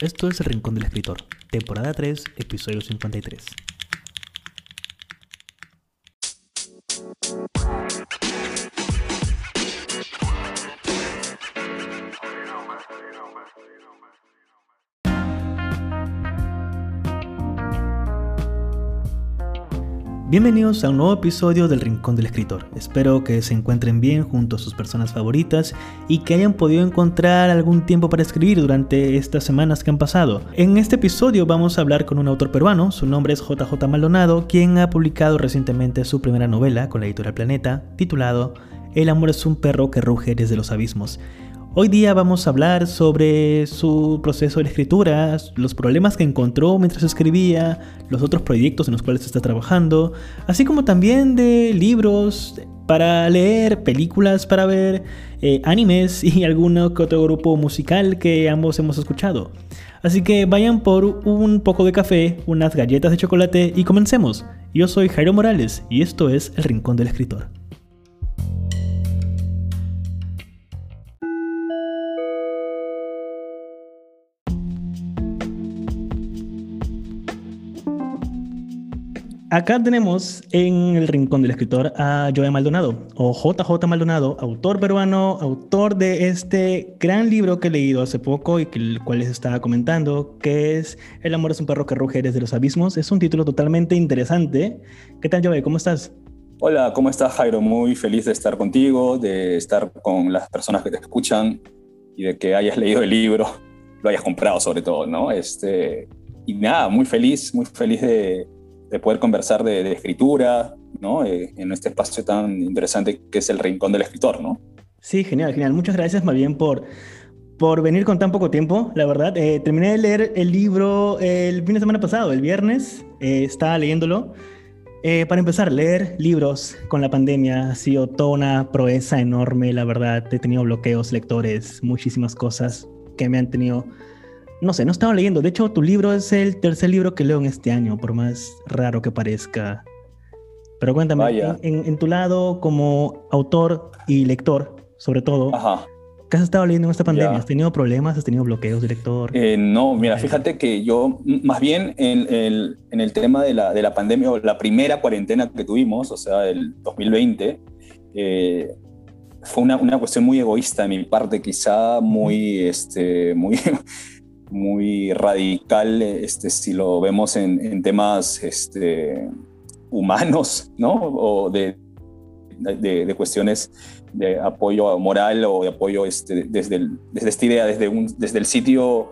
Esto es El Rincón del Escritor, temporada 3, episodio 53. Bienvenidos a un nuevo episodio del Rincón del Escritor. Espero que se encuentren bien junto a sus personas favoritas y que hayan podido encontrar algún tiempo para escribir durante estas semanas que han pasado. En este episodio vamos a hablar con un autor peruano, su nombre es JJ Maldonado, quien ha publicado recientemente su primera novela con la editorial Planeta, titulado El amor es un perro que ruge desde los abismos. Hoy día vamos a hablar sobre su proceso de escritura, los problemas que encontró mientras escribía, los otros proyectos en los cuales está trabajando, así como también de libros para leer, películas para ver, eh, animes y algún otro grupo musical que ambos hemos escuchado. Así que vayan por un poco de café, unas galletas de chocolate y comencemos. Yo soy Jairo Morales y esto es El Rincón del Escritor. Acá tenemos en el rincón del escritor a Joe Maldonado, o JJ Maldonado, autor peruano, autor de este gran libro que he leído hace poco y que el cual les estaba comentando, que es El amor es un perro que ruge desde los abismos. Es un título totalmente interesante. ¿Qué tal, Joe? ¿Cómo estás? Hola, ¿cómo estás, Jairo? Muy feliz de estar contigo, de estar con las personas que te escuchan y de que hayas leído el libro, lo hayas comprado sobre todo, ¿no? Este, y nada, muy feliz, muy feliz de de poder conversar de, escritura, ¿no? Eh, en este espacio tan interesante que es el Rincón del Escritor, ¿no? Sí, genial, genial. Muchas gracias más bien por, por venir con tan poco tiempo, la verdad. Eh, terminé de leer el libro el fin de semana pasado, el viernes, eh, estaba leyéndolo. para empezar, leer libros con la pandemia ha sido toda una proeza enorme, la verdad. He tenido bloqueos, lectores, muchísimas cosas que me han tenido no sé, no estaba leyendo. De hecho, tu libro es el tercer libro que leo en este año, por más raro que parezca. Pero cuéntame, en, tu lado como autor y lector, sobre todo, ¿qué has estado leyendo en esta pandemia? ¿Has tenido problemas? ¿Has tenido bloqueos de lector? Eh, no, mira, fíjate que yo, más bien en el, en el tema de la, de la, pandemia o la primera cuarentena que tuvimos, o sea, el 2020, eh, fue una, una, cuestión muy egoísta de mi parte, quizá muy, este, muy muy radical este, si lo vemos en, temas este, humanos, ¿no? O de, de, cuestiones de apoyo moral o de apoyo este, desde, desde esta idea, desde, un, desde el sitio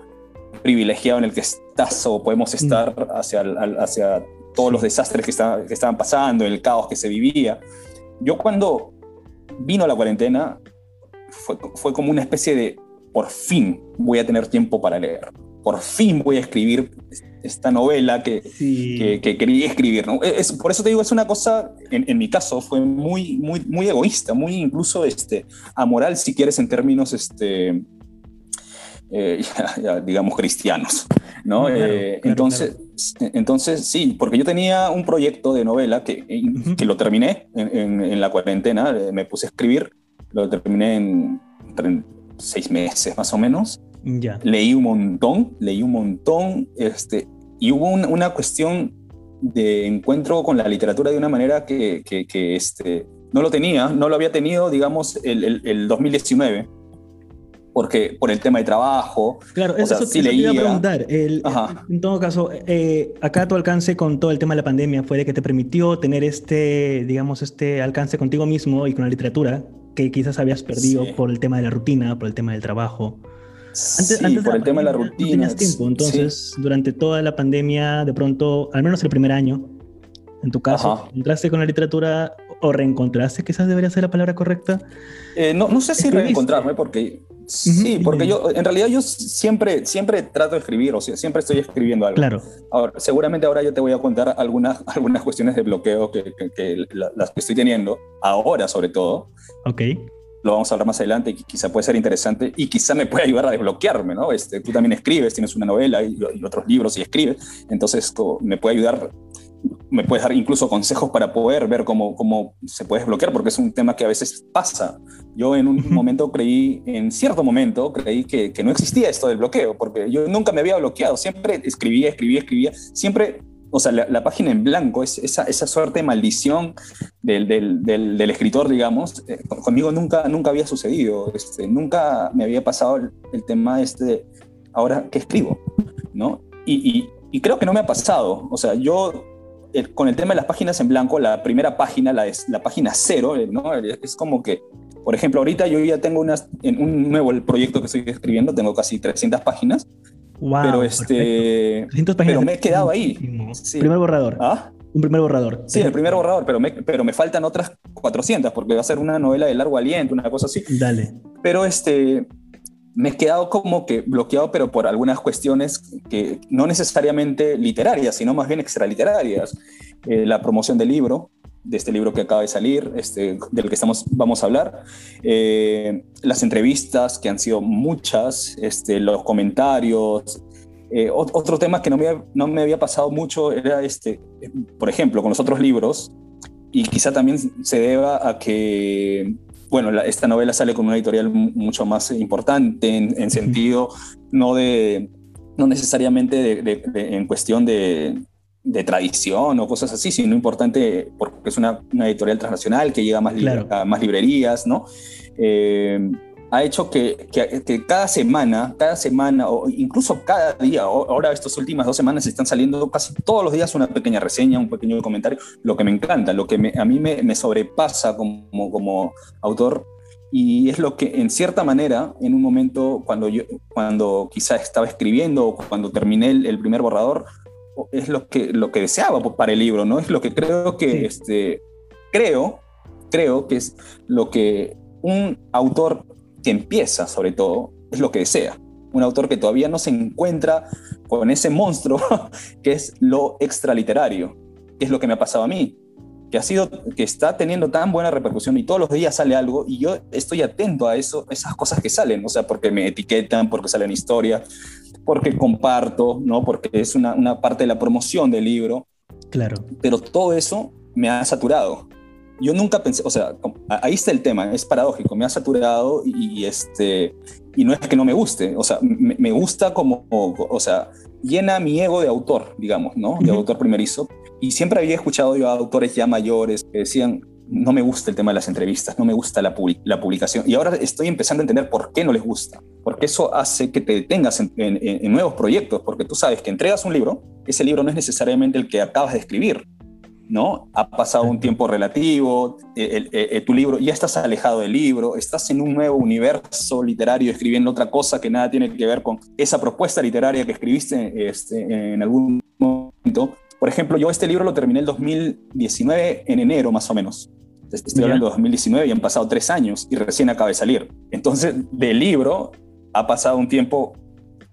privilegiado en el que estás o podemos mm. estar hacia, hacia todos los desastres que, que estaban pasando, el caos que se vivía. Yo cuando vino la cuarentena fue, fue como una especie de por fin voy a tener tiempo para leer. Por fin voy a escribir esta novela que, que, quería escribir. ¿no? Es, por eso te digo, es una cosa, en, mi caso, fue muy, muy, muy egoísta, muy incluso este, amoral, si quieres, en términos, este, eh, digamos, cristianos. ¿no? Eh, entonces, entonces, sí, porque yo tenía un proyecto de novela que, que lo terminé en, en, la cuarentena, eh, me puse a escribir, lo terminé en seis meses más o menos. Ya. Leí un montón, leí un montón, este, y hubo una cuestión de encuentro con la literatura de una manera que, que, este, no lo tenía, no lo había tenido, digamos, el, el, 2019 porque por el tema de trabajo. Claro, eso, sí te iba a preguntar. en todo caso, eh, acá tu alcance con todo el tema de la pandemia fue de que te permitió tener este, digamos, este alcance contigo mismo y con la literatura, que quizás habías perdido por el tema de la rutina, por el tema del trabajo. Antes, sí, por el tema de la rutina. No tenías tiempo, entonces durante toda la pandemia, de pronto, al menos el primer año, en tu caso, ¿entraste con la literatura o reencontraste? Quizás debería ser la palabra correcta. Eh, no, no sé si reencontrarme, porque Sí, porque yo, en realidad yo siempre, siempre trato de escribir, o sea, siempre estoy escribiendo algo. Claro. Ahora, seguramente ahora yo te voy a contar algunas, algunas cuestiones de bloqueo que, que, las que estoy teniendo, ahora sobre todo. Ok. Lo vamos a hablar más adelante y quizá puede ser interesante y quizá me puede ayudar a desbloquearme, ¿no? Este, tú también escribes, tienes una novela y, otros libros y escribes, entonces me puede ayudar me puedes dar incluso consejos para poder ver cómo, cómo se puede desbloquear, porque es un tema que a veces pasa. Yo en un momento creí, en cierto momento, creí que, que, no existía esto del bloqueo, porque yo nunca me había bloqueado, siempre escribía, escribía, escribía, siempre, o sea, la, página en blanco, es esa, esa suerte de maldición del, del, del, escritor, digamos, eh, conmigo nunca, nunca había sucedido, este, nunca me había pasado el, el tema este, ahora que escribo, ¿no? Y, y, y creo que no me ha pasado, o sea, yo con el tema de las páginas en blanco, la primera página, la, es, la página cero, eh, ¿no? es como que, por ejemplo, ahorita yo ya tengo unas, en un nuevo proyecto que estoy escribiendo, tengo casi 300 páginas, wow, pero, este, pero me he quedado ahí. Sí. Primer borrador. ¿Ah? Un primer borrador. Sí, el primer borrador, pero me, pero me faltan otras 400 porque va a ser una novela de largo aliento, una cosa así. Dale. Pero este, me he quedado como que bloqueado, pero por algunas cuestiones que no necesariamente literarias, sino más bien extraliterarias. Eh, la promoción del libro, de este libro que acaba de salir, este, del que estamos, vamos a hablar, eh, las entrevistas, que han sido muchas, este, los comentarios. Eh, otro tema que no me, no me había pasado mucho era, este, por ejemplo, con los otros libros, y quizá también se deba a que bueno, esta novela sale con una editorial mucho más importante en, sentido no de no necesariamente en cuestión de, tradición o cosas así, sino importante porque es una, editorial transnacional que llega a más, a más librerías, ¿no? Eh, ha hecho que, cada semana, cada semana o incluso cada día, ahora estas últimas dos semanas están saliendo casi todos los días una pequeña reseña, un pequeño comentario, lo que me encanta, lo que a mí me, sobrepasa como, como autor y es lo que en cierta manera, en un momento cuando yo, cuando quizá estaba escribiendo o cuando terminé el, primer borrador, es lo que, lo que deseaba para el libro, ¿no? Es lo que creo que, este, creo, creo que es lo que un autor que empieza, sobre todo, es lo que desea. Un autor que todavía no se encuentra con ese monstruo que es lo extraliterario, que es lo que me ha pasado a mí, que ha sido, que está teniendo tan buena repercusión y todos los días sale algo y yo estoy atento a eso, esas cosas que salen, o sea, porque me etiquetan, porque salen historias, porque comparto, ¿no? Porque es una, una parte de la promoción del libro. Claro. Pero todo eso me ha saturado yo nunca pensé, o sea, ahí está el tema, es paradójico, me ha saturado y, este, y no es que no me guste, o sea, me, gusta como, o, sea, llena mi ego de autor, digamos, ¿no? De autor primerizo. Y siempre había escuchado yo a autores ya mayores que decían, no me gusta el tema de las entrevistas, no me gusta la, la publicación. Y ahora estoy empezando a entender por qué no les gusta, porque eso hace que te detengas en, en nuevos proyectos, porque tú sabes que entregas un libro, ese libro no es necesariamente el que acabas de escribir, ¿no? Ha pasado un tiempo relativo, eh, eh, tu libro, ya estás alejado del libro, estás en un nuevo universo literario escribiendo otra cosa que nada tiene que ver con esa propuesta literaria que escribiste este, en algún momento. Por ejemplo, yo este libro lo terminé el 2019 en enero más o menos. Estoy hablando de 2019 y han pasado tres años y recién acaba de salir. Entonces, del libro ha pasado un tiempo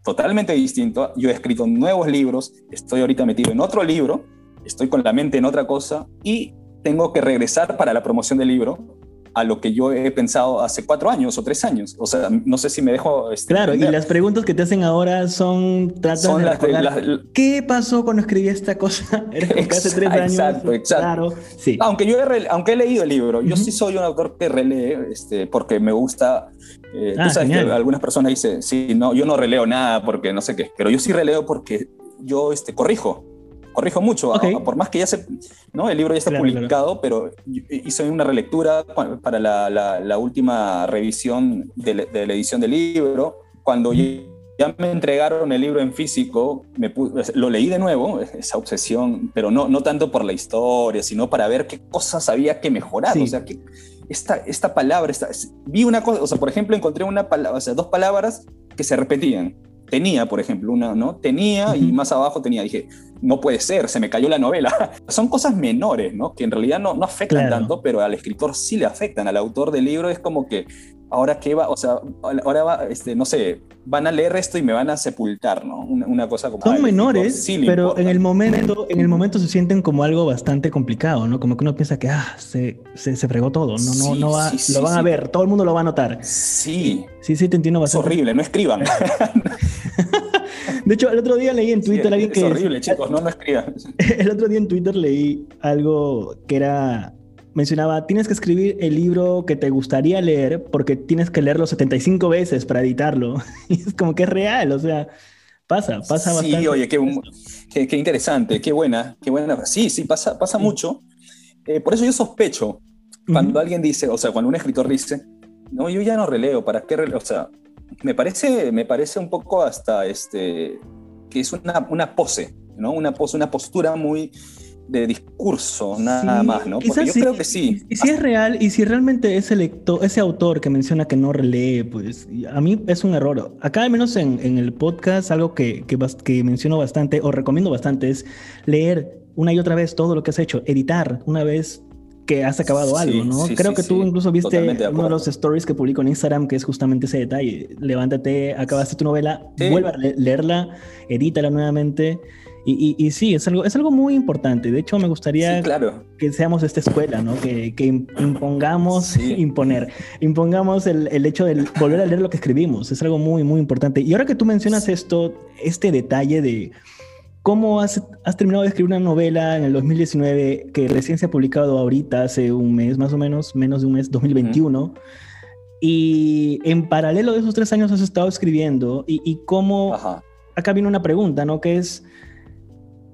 totalmente distinto. Yo he escrito nuevos libros, estoy ahorita metido en otro libro estoy con la mente en otra cosa y tengo que regresar para la promoción del libro a lo que yo he pensado hace cuatro años o tres años. O sea, no sé si me dejo... Este, claro, y las preguntas que te hacen ahora son... Son las, ¿Qué pasó cuando escribí esta cosa? hace tres años. Exacto, exacto. Claro, sí. Aunque yo he, aunque he leído el libro, yo sí soy un autor que relee este, porque me gusta... Eh, tú ah, sabes que algunas personas dicen, sí, no, yo no releo nada porque no sé qué, pero yo sí releo porque yo este, corrijo corrijo mucho, por más que ya se, ¿no? El libro ya está publicado, pero hice una relectura para la, la, última revisión de, de, la edición del libro. Cuando ya me entregaron el libro en físico, me lo leí de nuevo, esa obsesión, pero no, no tanto por la historia, sino para ver qué cosas había que mejorar. O sea, que esta, esta palabra, esta, vi una cosa, o sea, por ejemplo, encontré una palabra, o sea, dos palabras que se repetían tenía, por ejemplo, una, ¿no? Tenía y más abajo tenía, dije, no puede ser, se me cayó la novela. Son cosas menores, ¿no? Que en realidad no, no afectan tanto, pero al escritor sí le afectan. Al autor del libro es como que, ahora qué va, o sea, ahora va, este, no sé, van a leer esto y me van a sepultar, ¿no? Una, cosa como... Son menores, pero en el, momento, en el momento se sienten como algo bastante complicado, ¿no? Como que uno piensa que, ah, se, se, fregó todo, no, no, no va, lo van a ver, todo el mundo lo va a notar. Sí. Sí, sí, te entiendo bastante. Es horrible, no escriban. De hecho, el otro día leí en Twitter sí, alguien es que... horrible, chicos, no, no escriban. El otro día en Twitter leí algo que era... Mencionaba, tienes que escribir el libro que te gustaría leer porque tienes que leerlo 75 veces para editarlo. Y es como que es real, o sea, pasa, pasa sí, bastante. Sí, oye, qué, qué, qué, interesante, qué buena, qué buena. Sí, sí, pasa, pasa sí. mucho. Eh, por eso yo sospecho cuando uh -huh. alguien dice, o sea, cuando un escritor dice, no, yo ya no releo, ¿para qué releo? O sea, me parece, me parece un poco hasta este, que es una, una pose, ¿no? Una pose, una postura muy de discurso, nada sí, más, ¿no? Porque yo sí, creo que sí. Y, si es real, y si realmente ese lector, ese autor que menciona que no relee, pues a mí es un error. Acá al menos en, en el podcast, algo que, que, que menciono bastante, o recomiendo bastante, es leer una y otra vez todo lo que has hecho, editar una vez que has acabado sí, algo, ¿no? Sí, Creo sí, que tú incluso viste de uno de los stories que publico en Instagram, que es justamente ese detalle. Levántate, acabaste tu novela, vuelve a leerla, edítala nuevamente. Y, y, y, sí, es algo, es algo muy importante. De hecho, me gustaría claro. que seamos esta escuela, ¿no? Que, que impongamos, imponer, impongamos el, el, hecho de volver a leer lo que escribimos. Es algo muy, muy importante. Y ahora que tú mencionas esto, este detalle de ¿Cómo has, has, terminado de escribir una novela en el 2019 que recién se ha publicado ahorita, hace un mes más o menos, menos de un mes, 2021? Uh -huh. Y en paralelo de esos tres años has estado escribiendo y, y cómo... Ajá. Acá viene una pregunta, ¿no? Que es,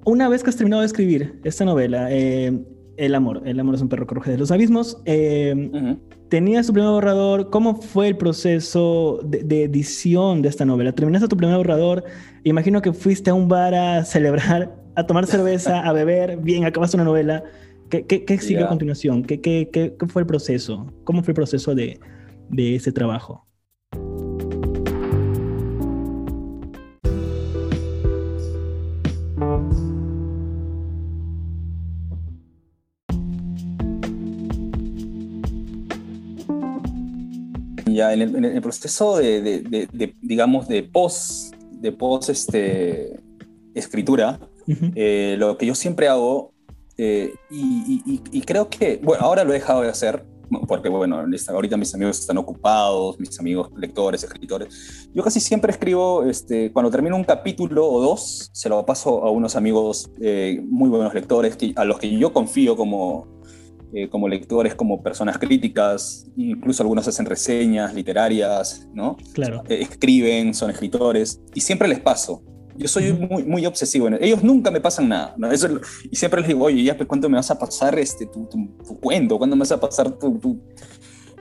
una vez que has terminado de escribir esta novela, eh, El amor, El amor es un perro que ruge de los abismos, eh, uh -huh. tenías tu primer borrador, ¿cómo fue el proceso de, de, edición de esta novela? ¿Terminaste tu primer borrador? Imagino que fuiste a un bar a celebrar, a tomar cerveza, a beber, bien, acabaste una novela. ¿Qué, qué, qué siguió yeah. a continuación? ¿Qué, ¿Qué, qué, qué, fue el proceso? ¿Cómo fue el proceso de, de ese trabajo? Ya en el, en el proceso de, de, de, de, digamos, de post, de post este, escritura, uh -huh. eh, lo que yo siempre hago, eh, y, y, y, creo que, bueno, ahora lo he dejado de hacer, porque bueno, ahorita mis amigos están ocupados, mis amigos lectores, escritores. Yo casi siempre escribo, este, cuando termino un capítulo o dos, se lo paso a unos amigos eh, muy buenos lectores, que, a los que yo confío como, eh, como lectores, como personas críticas, incluso algunos hacen reseñas literarias, ¿no? Claro. Eh, escriben, son escritores, y siempre les paso. Yo soy muy, muy obsesivo. En Ellos nunca me pasan nada. ¿no? Eso, y siempre les digo, oye, ya, pues, ¿cuándo me vas a pasar este, tu, tu, tu cuento? ¿Cuándo me vas a pasar tu, tu,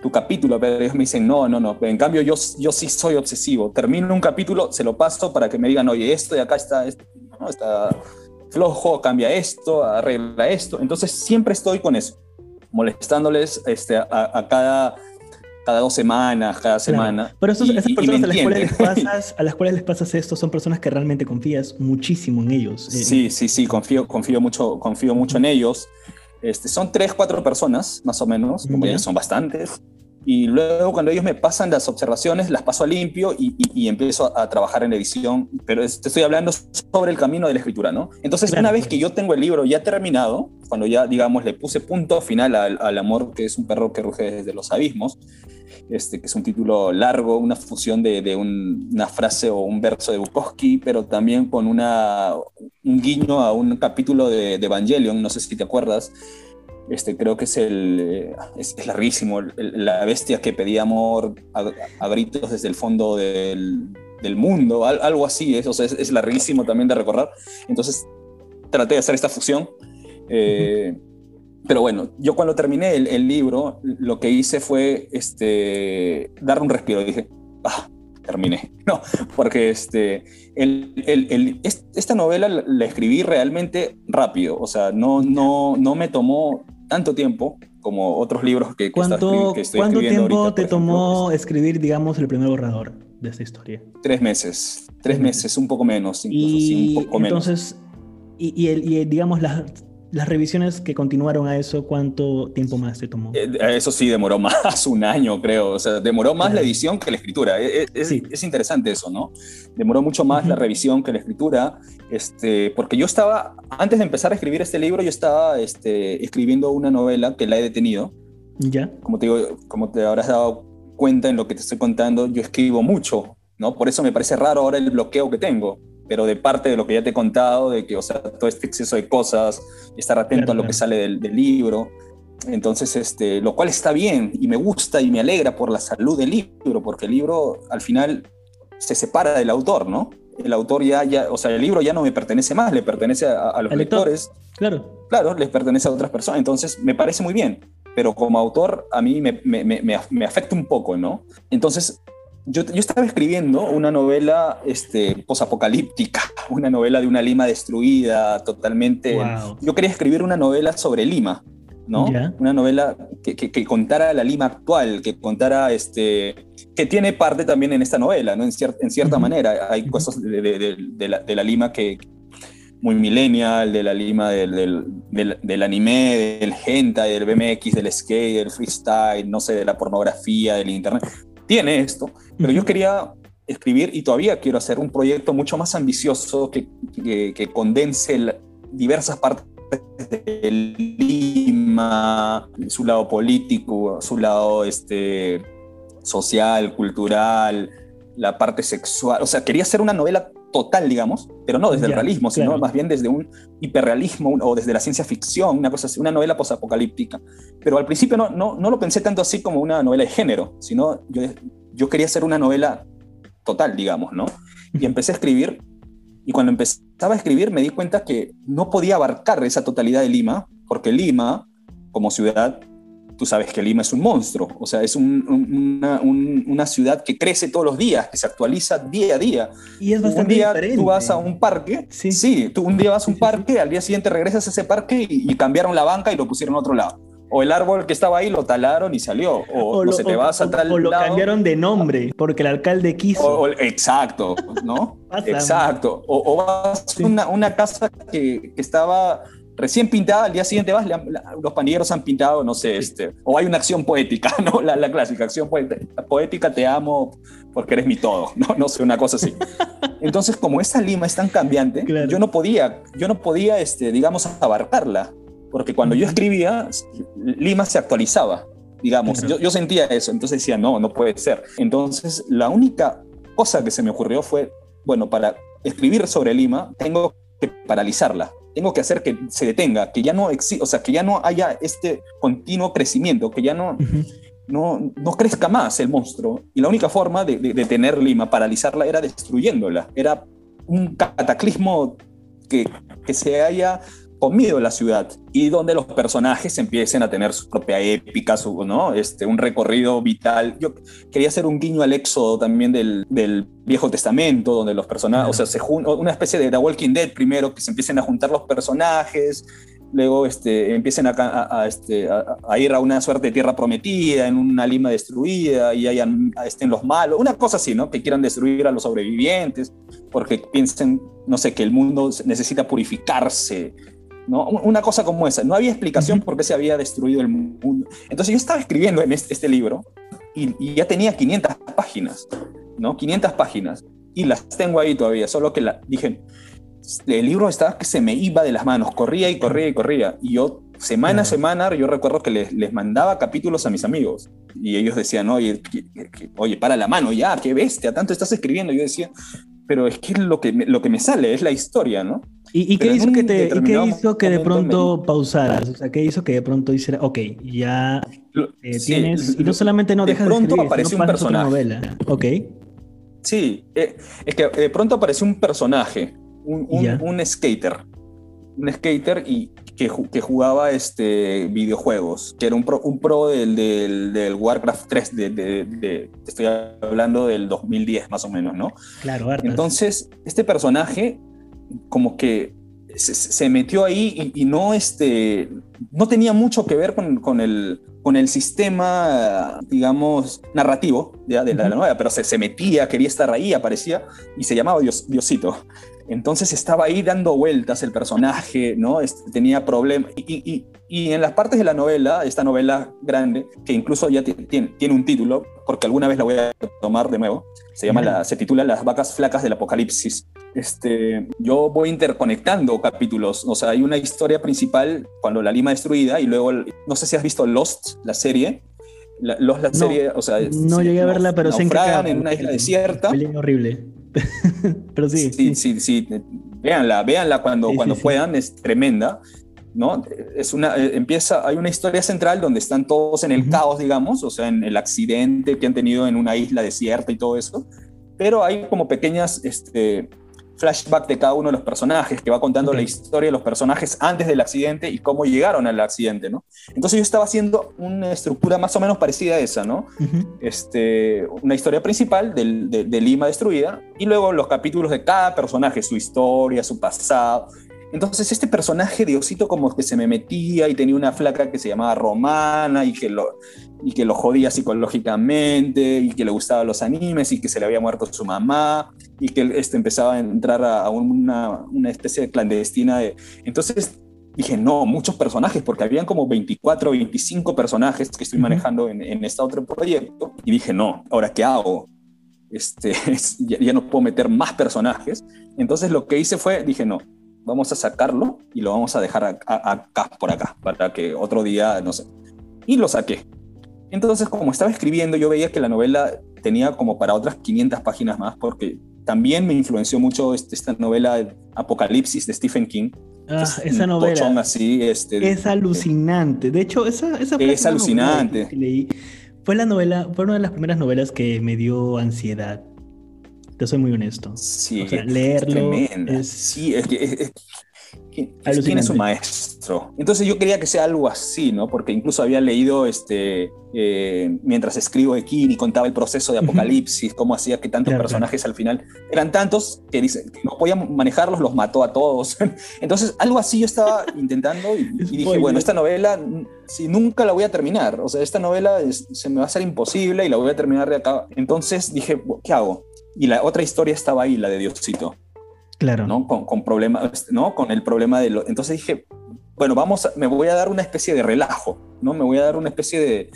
tu, capítulo? Pero ellos me dicen, no, no, no. En cambio, yo, yo sí soy obsesivo. Termino un capítulo, se lo paso para que me digan, oye, esto de acá está, esto, ¿no? está flojo, cambia esto, arregla esto. Entonces, siempre estoy con eso, molestándoles este, a, a cada cada dos semanas, cada semana. Claro. Pero esos, y, esas personas a las, cuales les pasas, a las cuales les pasas esto son personas que realmente confías muchísimo en ellos. Eh, sí, sí, sí, confío, confío, mucho, confío mucho en ellos. Este, son tres, cuatro personas, más o menos, como ya son bastantes. Y luego cuando ellos me pasan las observaciones, las paso a limpio y, y, y empiezo a, a, trabajar en edición. Pero te estoy hablando sobre el camino de la escritura, ¿no? Entonces, claro. una vez que yo tengo el libro ya terminado, cuando ya, digamos, le puse punto final al, al amor, que es un perro que ruge desde los abismos, este, que es un título largo, una fusión de, de un, una frase o un verso de Bukowski, pero también con una, un guiño a un capítulo de, de Evangelion, no sé si te acuerdas, este, creo que es el es, es larguísimo, el, la bestia que pedía amor a, a gritos desde el fondo del, del mundo, al, algo así, es, o sea, es, es, larguísimo también de recordar. Entonces traté de hacer esta fusión. Eh. Pero bueno, yo cuando terminé el, el, libro, lo que hice fue este, dar un respiro. Dije, ah, terminé. No, porque este, el, el, esta novela la escribí realmente rápido. O sea, no, no, no me tomó tanto tiempo como otros libros que, que, ¿Cuánto, está, que estoy ¿Cuánto tiempo ahorita, te tomó escribir, digamos, el primer borrador de esta historia? Tres meses. Tres meses, un poco menos, incluso, y sí, un poco entonces, menos. Y, y, el, y digamos, las, las revisiones que continuaron a eso, ¿cuánto tiempo más te tomó? Eh, eso sí, demoró más, un año creo. O sea, demoró más la edición que la escritura. Es, es, sí. es interesante eso, ¿no? Demoró mucho más uh -huh. la revisión que la escritura, este, porque yo estaba, antes de empezar a escribir este libro, yo estaba este, escribiendo una novela que la he detenido. Ya. Como te digo, como te habrás dado cuenta en lo que te estoy contando, yo escribo mucho, ¿no? Por eso me parece raro ahora el bloqueo que tengo pero de parte de lo que ya te he contado, de que, o sea, todo este exceso de cosas, estar atento a lo que sale del, libro. Entonces, este, lo cual está bien y me gusta y me alegra por la salud del libro, porque el libro al final se separa del autor, ¿no? El autor ya, ya o sea, el libro ya no me pertenece más, le pertenece a, los lectores. Claro. Claro, les pertenece a otras personas. Entonces, me parece muy bien pero como autor a mí me, me, me, me afecta un poco, ¿no? Entonces, yo, yo, estaba escribiendo una novela este, posapocalíptica, una novela de una Lima destruida, totalmente. Yo quería escribir una novela sobre Lima, ¿no? Una novela que, que, contara la Lima actual, que contara, este, que tiene parte también en esta novela, ¿no? En, en cierta manera, hay cosas de, de, de, la, de, la, Lima que, muy millennial, de la Lima del, del, del, anime, del hentai, del BMX, del skate, del freestyle, no sé, de la pornografía, del internet. Tiene esto, pero yo quería escribir y todavía quiero hacer un proyecto mucho más ambicioso que, que, condense diversas partes de Lima, su lado político, su lado este, social, cultural, la parte sexual. O sea, quería hacer una novela total, digamos, pero no desde el realismo, sino más bien desde un hiperrealismo o desde la ciencia ficción, una cosa así, una novela posapocalíptica. Pero al principio no, no, no, lo pensé tanto así como una novela de género, sino yo, yo quería hacer una novela total, digamos, ¿no? Y empecé a escribir, y cuando empezaba a escribir me di cuenta que no podía abarcar esa totalidad de Lima, porque Lima, como ciudad, tú sabes que Lima es un monstruo, o sea, es una, una, ciudad que crece todos los días, que se actualiza día a día. Y es bastante Un día diferente. tú vas a un parque, sí, sí tú un día vas a un parque, al día siguiente regresas a ese parque y, cambiaron la banca y lo pusieron a otro lado. O el árbol que estaba ahí lo talaron y salió. O, no se te vas a tal O lo cambiaron de nombre porque el alcalde quiso. exacto, ¿no? exacto. O, vas a una, una, casa que, que estaba recién pintada, al día siguiente vas, los pandilleros han pintado, no sé, este, o hay una acción poética, ¿no? La, la clásica acción poética, te amo porque eres mi todo, ¿no? No sé, una cosa así. Entonces, como esa Lima es tan cambiante, yo no podía, yo no podía, este, digamos, abarcarla, porque cuando yo escribía, Lima se actualizaba, digamos, yo, yo sentía eso, entonces decía, no, no puede ser. Entonces, la única cosa que se me ocurrió fue, bueno, para escribir sobre Lima, tengo que paralizarla tengo que hacer que se detenga, que ya no o sea, que ya no haya este continuo crecimiento, que ya no, no, no crezca más el monstruo. Y la única forma de, de, tener Lima, paralizarla, era destruyéndola. Era un cataclismo que, que se haya comido la ciudad y donde los personajes empiecen a tener su propia épica, su, ¿no? este, un recorrido vital. Yo quería hacer un guiño al éxodo también del, del Viejo Testamento, donde los personajes, o sea, se una especie de The Walking Dead primero, que se empiecen a juntar los personajes, luego este, empiecen a, a, este, a, ir a una suerte de tierra prometida, en una lima destruida, y hayan, estén los malos, una cosa así, ¿no? Que quieran destruir a los sobrevivientes, porque piensen, no sé, que el mundo necesita purificarse, una cosa como esa. No había explicación por qué se había destruido el mundo. Entonces yo estaba escribiendo en este, libro y, ya tenía 500 páginas, ¿no? 500 páginas. Y las tengo ahí todavía, solo que la, dije, el libro estaba que se me iba de las manos, corría y corría y corría. Y yo, semana a semana, yo recuerdo que les, les, mandaba capítulos a mis amigos. Y ellos decían, oye, oye, para la mano ya, qué bestia, tanto estás escribiendo. Yo decía, pero es que lo que me, lo que me sale es la historia, ¿no? ¿Y, qué, hizo que te, qué hizo que de pronto pausaras? O sea, ¿qué hizo que de pronto hiciera, ok, ya eh, tienes, y no solamente no dejas de, pronto de escribir, sino un personaje. novela, ok. Sí, eh, es que de pronto apareció un personaje, un, un, un skater, un skater y que, que, jugaba este, videojuegos, que era un pro, un pro del, del, del Warcraft 3, de, de, estoy hablando del 2010 más o menos, ¿no? Claro, Entonces, este personaje como que se, se metió ahí y, y, no, este, no tenía mucho que ver con, con, el, con el sistema, digamos, narrativo de, de la, novela, pero se, se, metía, quería estar ahí, aparecía y se llamaba Dios, Diosito. Entonces estaba ahí dando vueltas el personaje, ¿no? Este, tenía problemas. Y, en las partes de la novela, esta novela grande, que incluso ya tiene, tiene un título, porque alguna vez la voy a tomar de nuevo, se, llama la, se titula Las vacas flacas del apocalipsis. Este, yo voy interconectando capítulos, o sea, hay una historia principal cuando la Lima destruida y luego, no sé si has visto Lost, la serie, la, Lost, la serie, o sea... No llegué a verla, pero sé que... en una isla desierta. Horrible Pero sí. Sí, sí, sí. Véanla, véanla cuando, cuando puedan, es tremenda. ¿no? Es una, eh, empieza, hay una historia central donde están todos en el caos, digamos, o sea, en el accidente que han tenido en una isla desierta y todo eso, pero hay como pequeñas este, flashback de cada uno de los personajes, que va contando la historia de los personajes antes del accidente y cómo llegaron al accidente, ¿no? Entonces yo estaba haciendo una estructura más o menos parecida a esa, ¿no? este, una historia principal de, de, Lima destruida y luego los capítulos de cada personaje, su historia, su pasado. Entonces este personaje Diosito como que se me metía y tenía una flaca que se llamaba Romana y que lo, y que lo jodía psicológicamente y que le gustaban los animes y que se le había muerto su mamá y que este empezaba a entrar a, una, una, especie de clandestina de... Entonces dije, no, muchos personajes, porque habían como 24 o 25 personajes que estoy manejando en, en este otro proyecto y dije, no, ahora qué hago? Este, ya, no puedo meter más personajes. Entonces lo que hice fue, dije, no, vamos a sacarlo y lo vamos a dejar acá, por acá, para que otro día, no sé. Y lo saqué. Entonces, como estaba escribiendo, yo veía que la novela tenía como para otras 500 páginas más, porque también me influenció mucho este, esta novela Apocalipsis de Stephen King. Ah, esa novela así, este, es alucinante. De hecho, esa, esa es alucinante. Que leí. Fue la novela, fue una de las primeras novelas que me dio ansiedad. Te soy muy honesto. Sí, o sea, leerlo es, sí, es que tiene su maestro. Entonces yo quería que sea algo así, ¿no? Porque incluso había leído, este, eh, mientras escribo aquí y contaba el proceso de Apocalipsis, cómo hacía que tantos personajes al final, eran tantos que, dice, que no podía manejarlos, los mató a todos. Entonces algo así yo estaba intentando y, dije, bueno, esta novela, si nunca la voy a terminar, o sea, esta novela se me va a hacer imposible y la voy a terminar de acá. Entonces dije, ¿qué hago? Y la otra historia estaba ahí, la de Diosito. Claro. ¿no? Con, con problemas, ¿no? Con el problema de lo... Entonces dije, bueno, vamos, me voy a dar una especie de relajo, ¿no? Me voy a dar una especie de,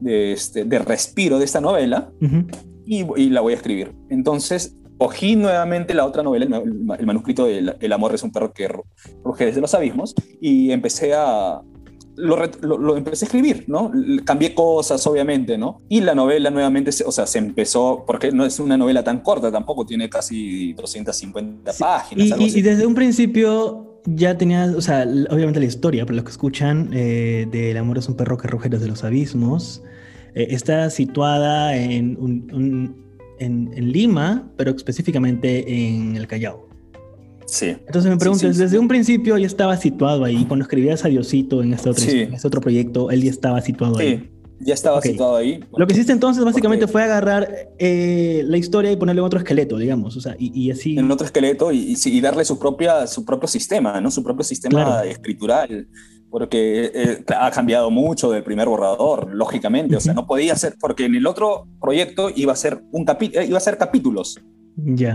de, este, de respiro de esta novela y, y, la voy a escribir. Entonces cogí nuevamente la otra novela, el, manuscrito de El amor es un perro que ruge desde los abismos, y empecé a, lo, empecé a escribir, ¿no? Cambié cosas, obviamente, ¿no? Y la novela nuevamente, o sea, se empezó, porque no es una novela tan corta tampoco, tiene casi 250 páginas. Y, desde un principio ya tenías, o sea, obviamente la historia, para los que escuchan, eh, de El amor es un perro que ruge desde los abismos, eh, está situada en, en, en Lima, pero específicamente en el Callao. Entonces me pregunto, desde un principio ya estaba situado ahí, cuando escribías a Diosito en este otro, en este otro proyecto, él ya estaba situado ahí. Ya estaba situado ahí. Lo que hiciste entonces básicamente fue agarrar eh, la historia y ponerle otro esqueleto, digamos, o sea, y, así... En otro esqueleto y, y, darle su, propia, su propio sistema, ¿no? Su propio sistema escritural, porque eh, ha cambiado mucho del primer borrador, lógicamente, o sea, no podía ser, porque en el otro proyecto iba a ser, un eh, iba a ser capítulos,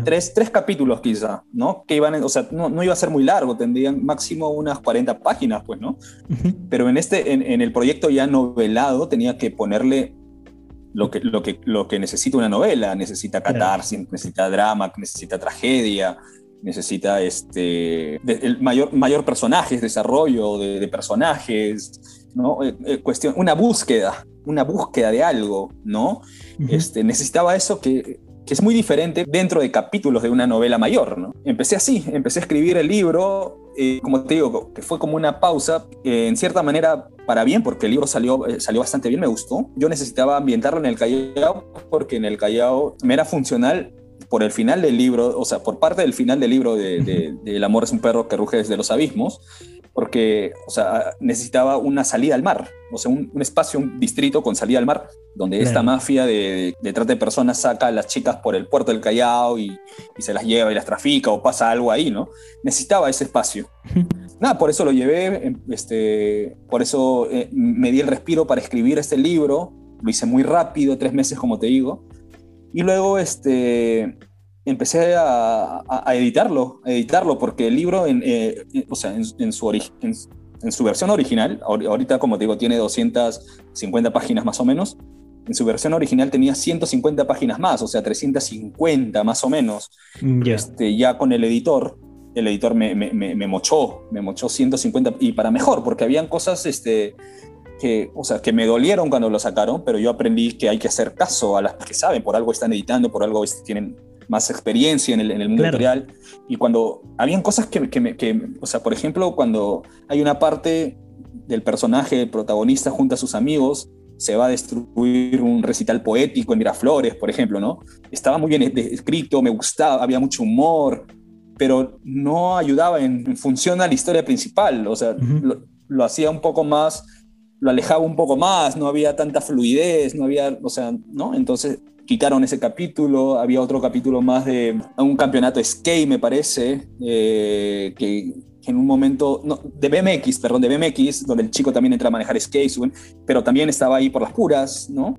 Tres, tres, capítulos quizá, ¿no? Que iban, o sea, no, no, iba a ser muy largo, tendrían máximo unas 40 páginas, pues, ¿no? Pero en, este, en, en, el proyecto ya novelado tenía que ponerle lo que, lo que, lo que necesita una novela, necesita catarsis, necesita drama, necesita tragedia, necesita este, el mayor, mayor personajes, desarrollo de, personajes, ¿no? Eh, eh, cuestión, una búsqueda, una búsqueda de algo, ¿no? este, necesitaba eso que que es muy diferente dentro de capítulos de una novela mayor. ¿no? Empecé así, empecé a escribir el libro, eh, como te digo, que fue como una pausa, en cierta manera para bien, porque el libro salió, eh, salió bastante bien, me gustó. Yo necesitaba ambientarlo en el Callao, porque en el Callao me era funcional por el final del libro, o sea, por parte del final del libro de, de, El amor es un perro que ruge desde los abismos, porque, o sea, necesitaba una salida al mar, o sea, un, espacio, un distrito con salida al mar, donde esta mafia de, de, trata de personas saca a las chicas por el puerto del Callao y, y, se las lleva y las trafica o pasa algo ahí, ¿no? Necesitaba ese espacio. Nada, por eso lo llevé, em, este, por eso eh, me di el respiro para escribir este libro, lo hice muy rápido, tres meses como te digo, y luego, este, empecé a, editarlo, a editarlo, porque el libro, en, eh, o sea, en, su en, su versión original, ahorita como te digo, tiene 250 páginas más o menos, en su versión original tenía 150 páginas más, o sea, 350 más o menos. Este, ya con el editor, el editor me, me, me, mochó, me mochó 150, y para mejor, porque habían cosas este, que, o sea, que me dolieron cuando lo sacaron, pero yo aprendí que hay que hacer caso a las que saben, por algo están editando, por algo tienen más experiencia en el, en el mundo editorial. Y cuando habían cosas que, que, que, o sea, por ejemplo, cuando hay una parte del personaje, el protagonista, junto a sus amigos, se va a destruir un recital poético en Miraflores, por ejemplo, ¿no? Estaba muy bien escrito, me gustaba, había mucho humor, pero no ayudaba en, función a la historia principal, o sea, lo, hacía un poco más, lo alejaba un poco más, no había tanta fluidez, no había, o sea, ¿no? Entonces quitaron ese capítulo, había otro capítulo más de un campeonato skate, me parece, eh, que en un momento, de BMX, perdón, de BMX, donde el chico también entra a manejar skate, pero también estaba ahí por las puras, ¿no?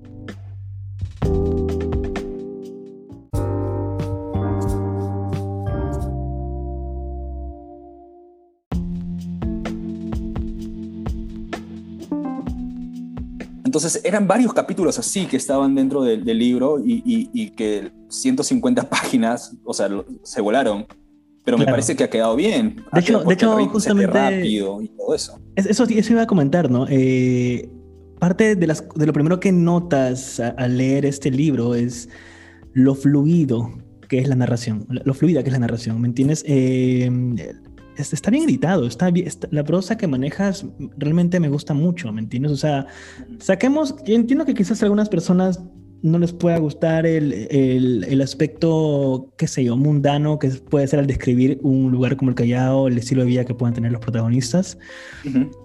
Entonces eran varios capítulos así que estaban dentro del, libro y, que 150 páginas, o sea, se volaron pero me parece que ha quedado bien. De hecho, de hecho justamente. Rápido y todo eso. Eso, eso iba a comentar, ¿no? Eh, parte de, las, de lo primero que notas al leer este libro es lo fluido que es la narración, lo fluida que es la narración, ¿me entiendes? Eh, está bien editado, está, bien, la prosa que manejas realmente me gusta mucho, ¿me entiendes? O sea, saquemos, yo entiendo que quizás algunas personas no les pueda gustar el, el, aspecto, qué sé yo, mundano que puede ser al describir un lugar como el Callao, el estilo de vida que puedan tener los protagonistas.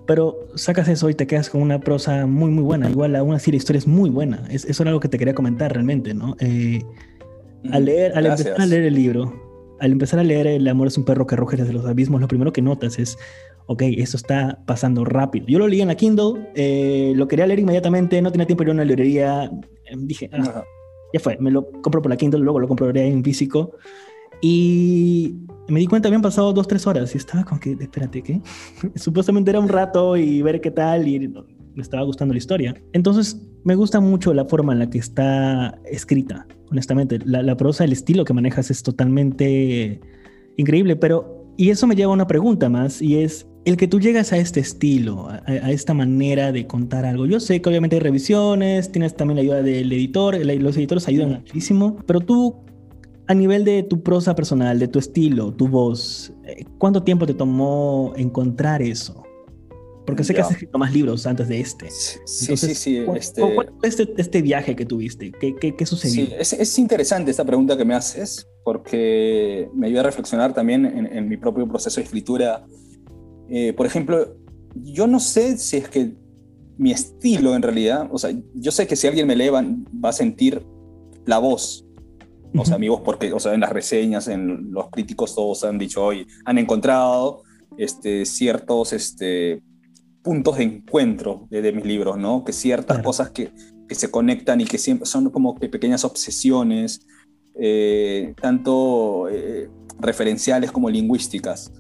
Pero sacas eso y te quedas con una prosa muy, muy buena. Igual aún así la historia es muy buena. Es, eso era algo que te quería comentar realmente, ¿no? Eh, al, leer, al empezar a leer el libro, al empezar a leer El amor es un perro que ruge desde los abismos, lo primero que notas es ok, eso está pasando rápido. Yo lo leí en la Kindle, eh, lo quería leer inmediatamente, no tenía tiempo de ir a una librería, em, dije, ah, ya fue, me lo compro por la Kindle, luego lo compraré en físico. Y me di cuenta, habían pasado dos, tres horas y estaba como que, espérate, ¿qué? Supuestamente era un rato y ver qué tal y me estaba gustando la historia. Entonces, me gusta mucho la forma en la que está escrita, honestamente. La, la prosa, el estilo que manejas es totalmente increíble, pero... Y eso me lleva a una pregunta más y es, el que tú llegas a este estilo, a, esta manera de contar algo. Yo sé que obviamente hay revisiones, tienes también la ayuda del editor, los editores ayudan muchísimo, pero tú, a nivel de tu prosa personal, de tu estilo, tu voz, eh, ¿cuánto tiempo te tomó encontrar eso? Porque sé que has escrito más libros antes de este. Sí, sí, sí. Este... ¿Cuál fue este, este, viaje que tuviste? ¿Qué, qué, qué sucedió? Sí, es, es, interesante esta pregunta que me haces porque me ayuda a reflexionar también en, en mi propio proceso de escritura eh, por ejemplo, yo no sé si es que mi estilo en realidad, o sea, yo sé que si alguien me lee va, a sentir la voz, o sea, mi voz, porque, o sea, en las reseñas, en los críticos todos han dicho hoy, han encontrado este, ciertos este, puntos de encuentro de, mis libros, ¿no? Que ciertas cosas que, que, se conectan y que siempre son como que pequeñas obsesiones, eh, tanto eh, referenciales como lingüísticas.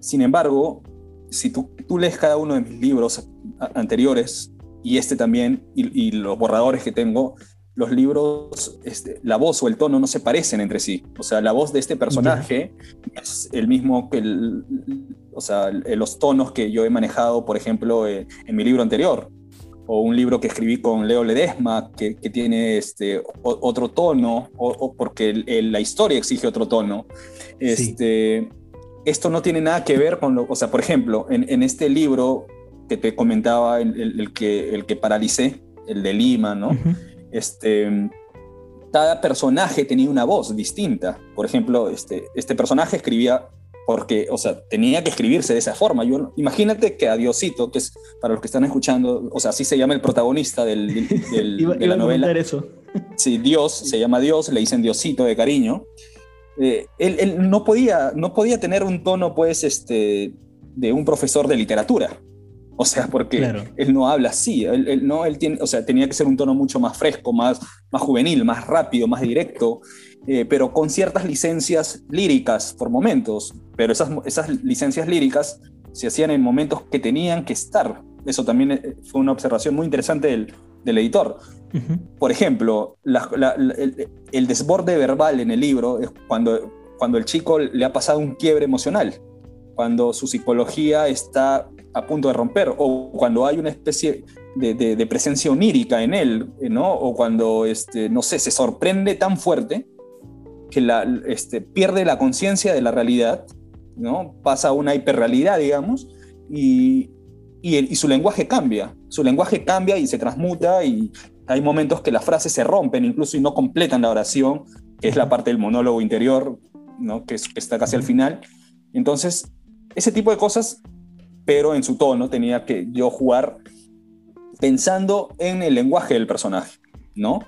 Sin embargo, si tú, tú, lees cada uno de mis libros anteriores y este también, y, los borradores que tengo, los libros, este, la voz o el tono no se parecen entre sí. O sea, la voz de este personaje es el mismo que el, o sea, los tonos que yo he manejado, por ejemplo, eh, en mi libro anterior. O un libro que escribí con Leo Ledesma, que, que tiene este, otro tono, o, porque la historia exige otro tono. Este, esto no tiene nada que ver con lo, o sea, por ejemplo, en, este libro que te comentaba, el, que, el que paralicé, el de Lima, ¿no? este, cada personaje tenía una voz distinta. Por ejemplo, este, este personaje escribía porque, o sea, tenía que escribirse de esa forma. Yo, imagínate que a Diosito, que es para los que están escuchando, o sea, así se llama el protagonista del, de la novela. Eso. Sí, Dios, se llama Dios, le dicen Diosito de cariño. Eh, él, no, podía, no podía tener un tono, pues, este, de un profesor de literatura. O sea, porque él no habla así, él, no, él tiene, o sea, tenía que ser un tono mucho más fresco, más, más juvenil, más rápido, más directo, eh, pero con ciertas licencias líricas por momentos. Pero esas, esas licencias líricas se hacían en momentos que tenían que estar. Eso también eh, fue una observación muy interesante del, del editor. Por ejemplo, el, desborde verbal en el libro es cuando, cuando el chico le ha pasado un quiebre emocional, cuando su psicología está a punto de romper, o cuando hay una especie de, presencia onírica en él, ¿no? o cuando, este, no sé, se sorprende tan fuerte que la, este, pierde la conciencia de la realidad, ¿no? Pasa a una hiperrealidad, digamos, y, y, su lenguaje cambia. Su lenguaje cambia y se transmuta y hay momentos que las frases se rompen incluso y no completan la oración, que es la parte del monólogo interior, ¿no? que, que está casi al final. Entonces, ese tipo de cosas, pero en su tono tenía que yo jugar pensando en el lenguaje del personaje, ¿no?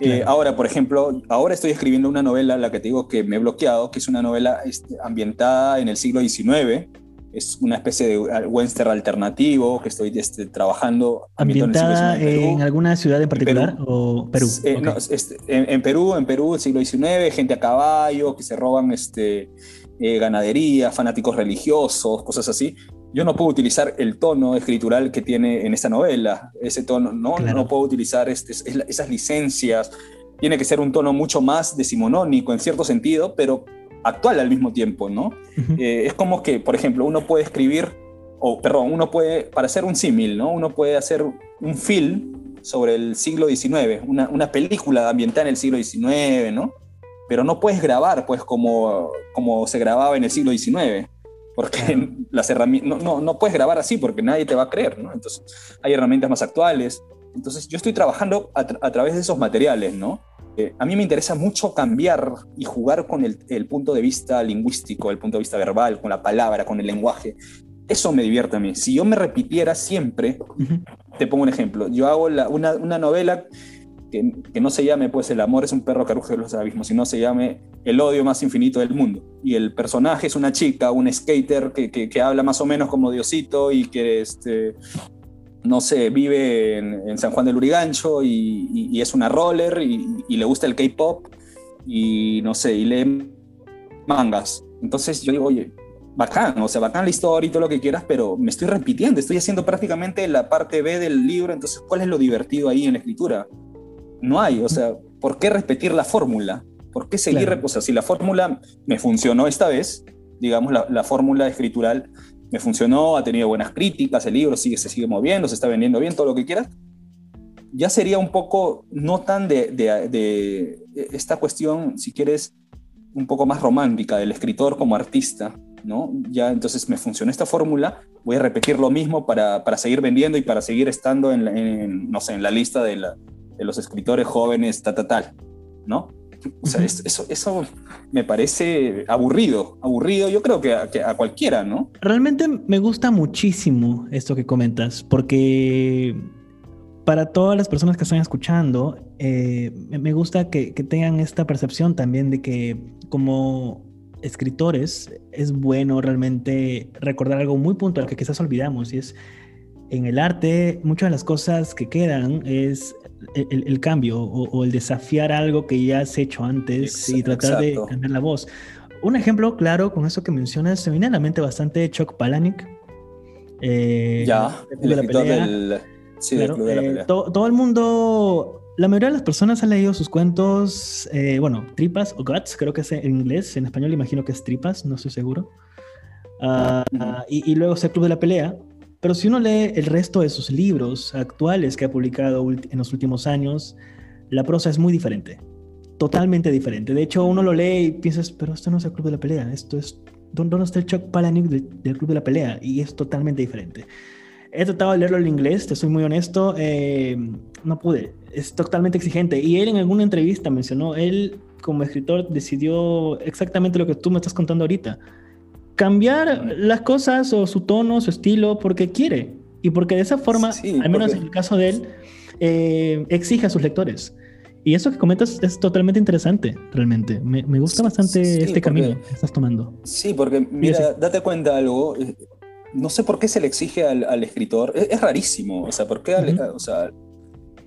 Eh, ahora, por ejemplo, ahora estoy escribiendo una novela, la que te digo que me he bloqueado, que es una novela este, ambientada en el siglo XIX. Es una especie de western alternativo que estoy este, trabajando. ¿Ambientada en, alguna ciudad en particular o Perú? Eh, este, en, Perú, en Perú, el siglo XIX, gente a caballo, que se roban este, eh, ganadería, fanáticos religiosos, cosas así yo no puedo utilizar el tono escritural que tiene en esta novela, ese tono, no, no puedo utilizar este, esas licencias, tiene que ser un tono mucho más decimonónico en cierto sentido, pero actual al mismo tiempo, ¿no? Eh, es como que, por ejemplo, uno puede escribir, o perdón, uno puede, para hacer un símil, ¿no? Uno puede hacer un film sobre el siglo XIX, una, una película ambientada en el siglo XIX, ¿no? Pero no puedes grabar, pues, como, como se grababa en el siglo XIX porque las herramientas, no, no, puedes grabar así porque nadie te va a creer, ¿no? Entonces, hay herramientas más actuales. Entonces, yo estoy trabajando a, través de esos materiales, ¿no? Eh, a mí me interesa mucho cambiar y jugar con el, el, punto de vista lingüístico, el punto de vista verbal, con la palabra, con el lenguaje. Eso me divierte a mí. Si yo me repitiera siempre, te pongo un ejemplo, yo hago la, una, una novela que, no se llame pues el amor es un perro que ruge los abismos, sino se llame el odio más infinito del mundo. Y el personaje es una chica, un skater que, que, habla más o menos como Diosito y que, este, no sé, vive en, San Juan del Urigancho y, y, es una roller y, y le gusta el K-pop y no sé, y lee mangas. Entonces yo digo, oye, bacán, o sea, bacán la historia y todo lo que quieras, pero me estoy repitiendo, estoy haciendo prácticamente la parte B del libro, entonces, ¿cuál es lo divertido ahí en la escritura? No hay, o sea, ¿por qué repetir la fórmula? ¿Por qué seguir? O sea, si la fórmula me funcionó esta vez, digamos, la, fórmula escritural me funcionó, ha tenido buenas críticas, el libro sigue, se sigue moviendo, se está vendiendo bien, todo lo que quieras, ya sería un poco, no tan de, de, esta cuestión, si quieres, un poco más romántica del escritor como artista, ¿no? Ya entonces me funcionó esta fórmula, voy a repetir lo mismo para, para seguir vendiendo y para seguir estando en, en, no sé, en la lista de la, de los escritores jóvenes, ta, ta, tal, ¿no? O sea, eso, eso me parece aburrido, aburrido, yo creo que a, cualquiera, ¿no? Realmente me gusta muchísimo esto que comentas, porque para todas las personas que están escuchando, eh, me gusta que, que, tengan esta percepción también de que como escritores es bueno realmente recordar algo muy puntual que quizás olvidamos y es en el arte muchas de las cosas que quedan es el, cambio o, el desafiar algo que ya has hecho antes y tratar de cambiar la voz. Un ejemplo claro con eso que mencionas, se viene a la mente bastante Chuck Palahniuk. Eh, ya, el escritor del, sí, del club de la eh, pelea. todo el mundo, la mayoría de las personas han leído sus cuentos, eh, bueno, tripas o guts, creo que es en inglés, en español imagino que es tripas, no estoy seguro. Ah, y, y, luego es el Club de la Pelea, pero si uno lee el resto de sus libros actuales que ha publicado en los últimos años, la prosa es muy diferente. Totalmente diferente. De hecho, uno lo lee y piensas, pero esto no es el Club de la Pelea. Esto es. ¿Dónde está el Chuck Palahniuk del, Club de la Pelea? Y es totalmente diferente. He tratado de leerlo en inglés, te soy muy honesto. Eh, no pude. Es totalmente exigente. Y él en alguna entrevista mencionó, él como escritor decidió exactamente lo que tú me estás contando ahorita cambiar las cosas o su tono, su estilo, porque quiere. Y porque de esa forma, al menos en el caso de él, eh, exige a sus lectores. Y eso que comentas es totalmente interesante, realmente. Me, gusta bastante este camino que estás tomando. Sí, porque mira, date cuenta algo. Eh, no sé por qué se le exige al, escritor. Es, rarísimo. O sea, ¿por qué, o, sea,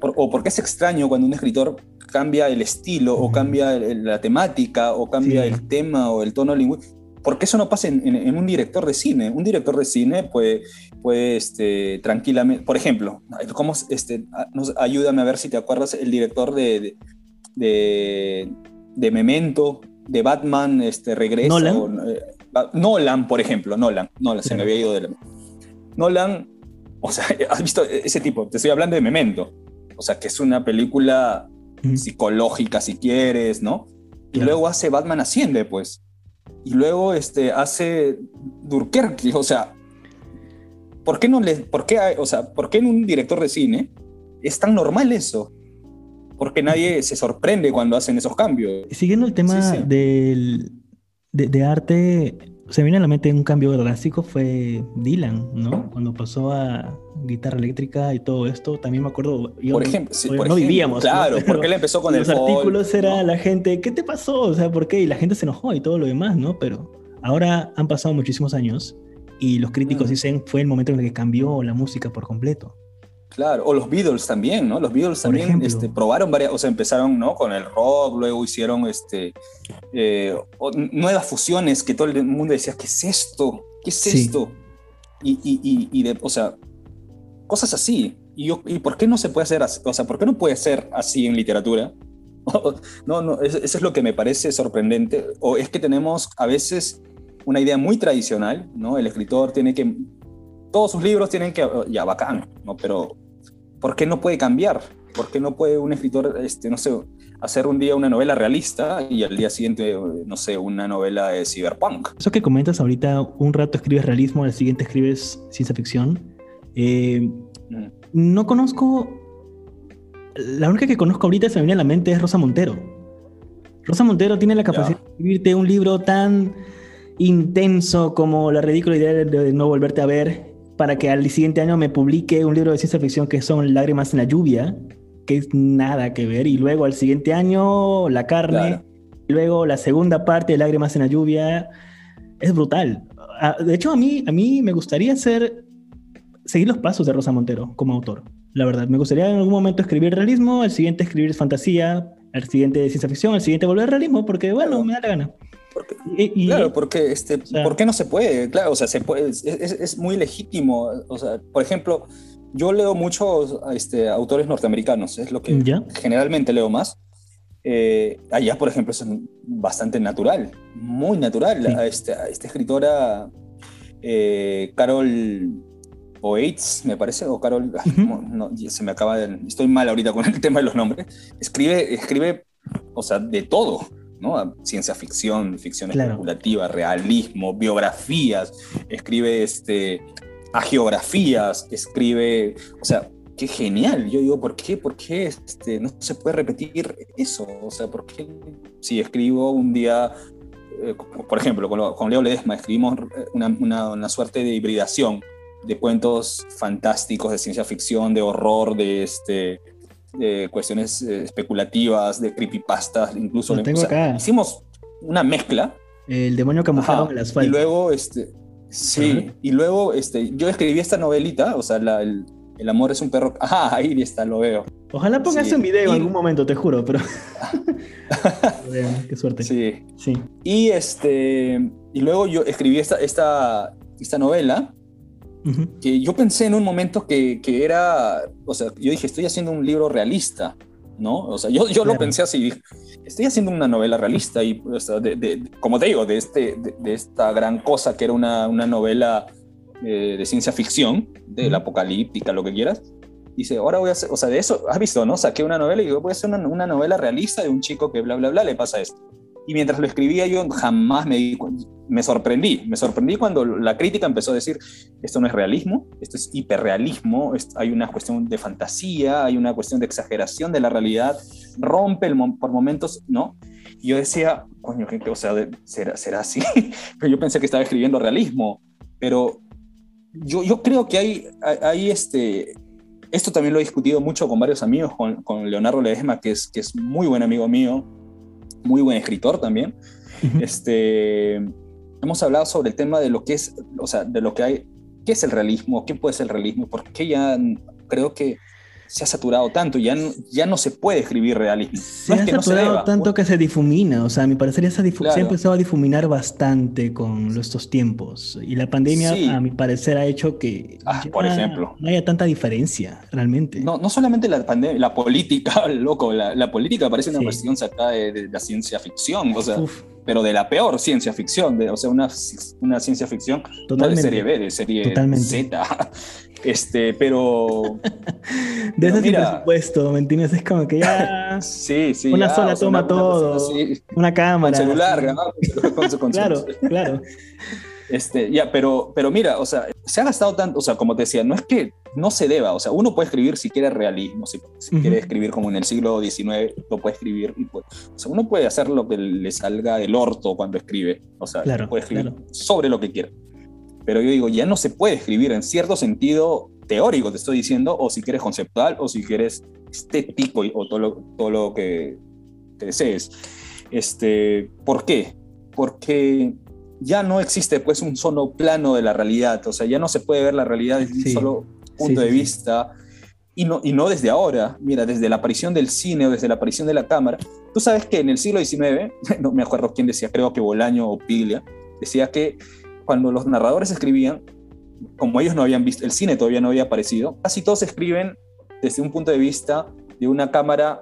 o porque es extraño cuando un escritor cambia el estilo o cambia la temática o cambia el tema o el tono lingüístico porque eso no pasa en, un director de cine. Un director de cine puede, puede este, tranquilamente, por ejemplo, ¿cómo, este, ayúdame a ver si te acuerdas, el director de, de, de, Memento, de Batman, este, regresa. Nolan. Eh, Nolan, por ejemplo, Nolan, Nolan, se me había ido de la... Nolan, o sea, has visto ese tipo, te estoy hablando de Memento, o sea, que es una película psicológica, si quieres, ¿no? Y luego hace Batman Asciende, pues. Y luego este, hace Durkerque, o sea, ¿por qué no le, por qué, o sea, por qué en un director de cine es tan normal eso? Porque nadie se sorprende cuando hacen esos cambios. Siguiendo el tema Del, de, de, arte, se me viene a la mente un cambio drástico fue Dylan, ¿no? Cuando pasó a guitarra eléctrica y todo esto, también me acuerdo. por ejemplo, no vivíamos. Claro, porque él empezó con los artículos era la gente, ¿qué te pasó? O sea, ¿por qué? Y la gente se enojó y todo lo demás, ¿no? Pero ahora han pasado muchísimos años y los críticos mm. dicen fue el momento en el que cambió la música por completo. Claro, o los Beatles también, ¿no? Los Beatles también este, probaron varias, o sea, empezaron, ¿no? Con el rock, luego hicieron este, eh, nuevas fusiones que todo el mundo decía, ¿qué es esto? ¿Qué es esto? Y, y, y, de, o sea, cosas así. Y, yo, ¿Y por qué no se puede hacer así? O sea, ¿por qué no puede ser así en literatura? no, no, eso es lo que me parece sorprendente. O es que tenemos a veces una idea muy tradicional, ¿no? El escritor tiene que, todos sus libros tienen que, ya, bacán, ¿no? Pero ¿por qué no puede cambiar? ¿Por qué no puede un escritor, este, no sé, hacer un día una novela realista y al día siguiente, no sé, una novela de cyberpunk? Eso que comentas ahorita, un rato escribes realismo, al siguiente escribes ciencia ficción. Eh, mm. No conozco, la única que conozco ahorita se me viene a la mente es Rosa Montero. Rosa Montero tiene la capacidad de escribirte un libro tan intenso como la ridícula idea de no volverte a ver para que al siguiente año me publique un libro de ciencia ficción que son Lágrimas en la lluvia, que es nada que ver, y luego al siguiente año La carne, y luego la segunda parte de Lágrimas en la lluvia, es brutal. Ah, de hecho, a mí, a mí me gustaría hacer, seguir los pasos de Rosa Montero como autor, la verdad. Me gustaría en algún momento escribir realismo, al siguiente escribir fantasía, al siguiente ciencia ficción, al siguiente volver realismo, porque bueno, me da la gana claro, porque este, ¿por qué no se puede? Claro, o sea, se puede, es, es, muy legítimo. O sea, por ejemplo, yo leo muchos este, autores norteamericanos, es lo que generalmente leo más. Eh, allá, por ejemplo, es bastante natural, muy natural. Este, esta escritora, eh, Carol Oates, me parece, o Carol, no, se me acaba de, estoy mal ahorita con el tema de los nombres, escribe, escribe, o sea, de todo. ¿No? Ciencia ficción, ficción especulativa, realismo, biografías, escribe este, a geografías, escribe, o sea, qué genial. Yo digo, ¿por qué? ¿Por qué este, no se puede repetir eso? O sea, ¿por qué si escribo un día, eh, por ejemplo, con, Leo Ledesma escribimos una, una, una, suerte de hibridación de cuentos fantásticos de ciencia ficción, de horror, de este cuestiones eh, especulativas, de creepypastas, incluso. Hicimos una mezcla. El demonio camuflado en las asfalto. Y luego, este, sí, y luego este, yo escribí esta novelita, o sea, el, amor es un perro. Ajá, ahí está, lo veo. Ojalá pongas un video en algún momento, te juro, pero. Qué suerte. Sí. sí. Y este. Y luego yo escribí esta, esta, esta novela que yo pensé en un momento que, que, era, o sea, yo dije, estoy haciendo un libro realista, ¿no? O sea, yo, yo lo pensé así, estoy haciendo una novela realista y, o sea, de, como te digo, de, este, de, esta gran cosa que era una, una novela eh, de ciencia ficción, de la apocalíptica, lo que quieras. Dice, ahora voy a hacer, o sea, de eso, has visto, ¿no? Saqué una novela y digo, voy a hacer una, una novela realista de un chico que bla, bla, bla, le pasa esto. Y mientras lo escribía yo jamás me di me sorprendí, me sorprendí cuando la crítica empezó a decir, esto no es realismo, esto es hiperrealismo, hay una cuestión de fantasía, hay una cuestión de exageración de la realidad, rompe el, por momentos, ¿no? Y yo decía, coño, ¿qué, o sea, ¿será, será así? pero yo pensé que estaba escribiendo realismo, pero yo, yo creo que hay, hay este, esto también lo he discutido mucho con varios amigos, con, con Leonardo Ledesma, que es, que es muy buen amigo mío, muy buen escritor también. este, hemos hablado sobre el tema de lo que es, o sea, de lo que hay, qué es el realismo, qué puede ser el realismo, porque ya creo que se ha saturado tanto, ya no, ya no se puede escribir realismo. Se ha saturado tanto que se difumina, o sea, a mi parecer ya se, ha empezado a difuminar bastante con estos tiempos. Y la pandemia, a mi parecer, ha hecho que ah, por ejemplo. no haya tanta diferencia, realmente. No, no solamente la pandemia, la política, loco, la, política parece una cuestión sacada de, la ciencia ficción, o sea, pero de la peor ciencia ficción, de, o sea, una, una ciencia ficción de serie B, de serie Z. Este, pero. De ese presupuesto, ¿me entiendes? Es como que ya. sí, sí. Una sola toma todo. Una, cámara. Con celular, ¿no? claro, claro. Este, ya, pero, pero mira, o sea, se ha gastado tanto, o sea, como te decía, no es que no se deba, o sea, uno puede escribir si quiere realismo, si, quiere escribir como en el siglo XIX, lo puede escribir, y o sea, uno puede hacer lo que le salga del orto cuando escribe, o sea, puede escribir sobre lo que quiera. Pero yo digo, ya no se puede escribir en cierto sentido teórico, te estoy diciendo, o si quieres conceptual, o si quieres estético, o todo lo, todo lo que te desees. Este, ¿Por qué? Porque ya no existe pues un solo plano de la realidad, o sea, ya no se puede ver la realidad desde un solo punto de vista. Y no, y no desde ahora, mira, desde la aparición del cine o desde la aparición de la cámara. Tú sabes que en el siglo XIX, no me acuerdo quién decía, creo que Bolaño o Piglia, decía que cuando los narradores escribían, como ellos no habían visto, el cine todavía no había aparecido, casi todos escriben desde un punto de vista de una cámara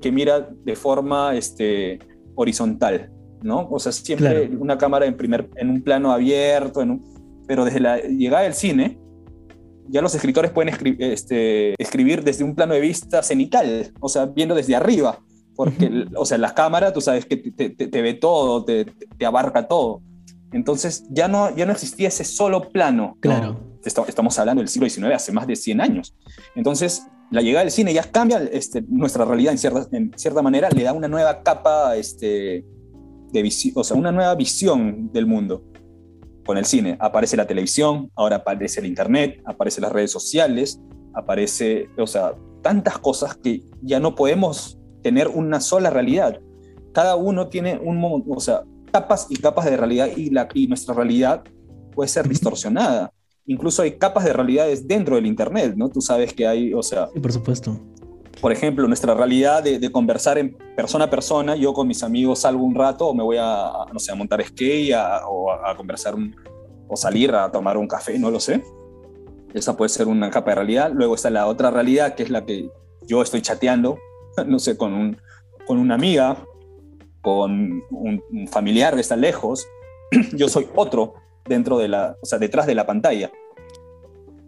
que mira de forma este, horizontal. ¿no? O sea, siempre una cámara en, primer, en un plano abierto, en pero desde la llegada del cine, ya los escritores pueden este, escribir desde un plano de vista cenital, o sea, viendo desde arriba, porque, o sea, la cámara, tú sabes que te, te, ve todo, te, te, abarca todo. Entonces, ya no, ya no existía ese solo plano. Claro. Estamos hablando del siglo XIX, hace más de 100 años. Entonces, la llegada del cine ya cambia este, nuestra realidad en cierta, en cierta manera, le da una nueva capa este, o sea, una nueva visión del mundo. Con el cine aparece la televisión, ahora aparece el internet, aparecen las redes sociales, aparece, o sea, tantas cosas que ya no podemos tener una sola realidad. Cada uno tiene un, o sea, capas y capas de realidad y, la, y nuestra realidad puede ser distorsionada. Incluso hay capas de realidades dentro del Internet, ¿no? Tú sabes que hay, o sea... Sí, por supuesto por ejemplo, nuestra realidad de, conversar en persona a persona, yo con mis amigos salgo un rato o me voy a, no sé, a montar skate o a, conversar o salir a tomar un café, no lo sé. Esa puede ser una capa de realidad. Luego está la otra realidad, que es la que yo estoy chateando, no sé, con, un, con una amiga, con un, familiar que está lejos. yo soy otro dentro de la, o sea, detrás de la pantalla.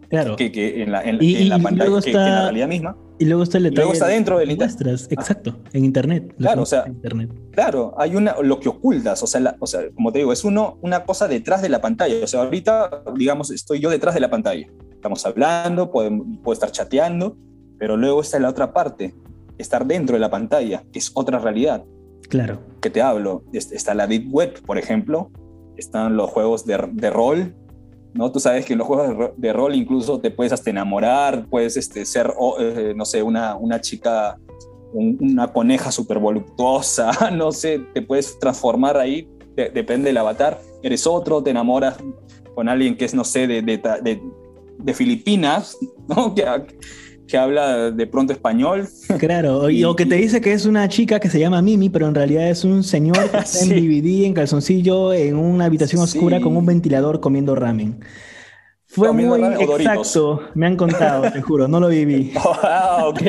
Claro. Que, que en la, en, la pantalla, que, en la realidad misma. Y luego está el detalle. Luego está dentro del internet. Exacto, en internet. Claro, o sea, internet. claro, hay una, lo que ocultas, o sea, o sea, como te digo, es uno, una cosa detrás de la pantalla. O sea, ahorita, digamos, estoy yo detrás de la pantalla. Estamos hablando, puedo, puedo estar chateando, pero luego está la otra parte, estar dentro de la pantalla, que es otra realidad. Claro. Que te hablo. Está la Deep Web, por ejemplo. Están los juegos de, rol, ¿no? Tú sabes que en los juegos de, rol incluso te puedes hasta enamorar, puedes este, ser, eh, no sé, una, una chica, una coneja súper voluptuosa, no sé, te puedes transformar ahí, depende del avatar, eres otro, te enamoras con alguien que es, no sé, de, de, de Filipinas, ¿no? Que, que habla de pronto español. Claro, o que te dice que es una chica que se llama Mimi, pero en realidad es un señor que está en DVD, en calzoncillo, en una habitación oscura con un ventilador comiendo ramen. Fue muy exacto, me han contado, te juro, no lo viví. ah, ok.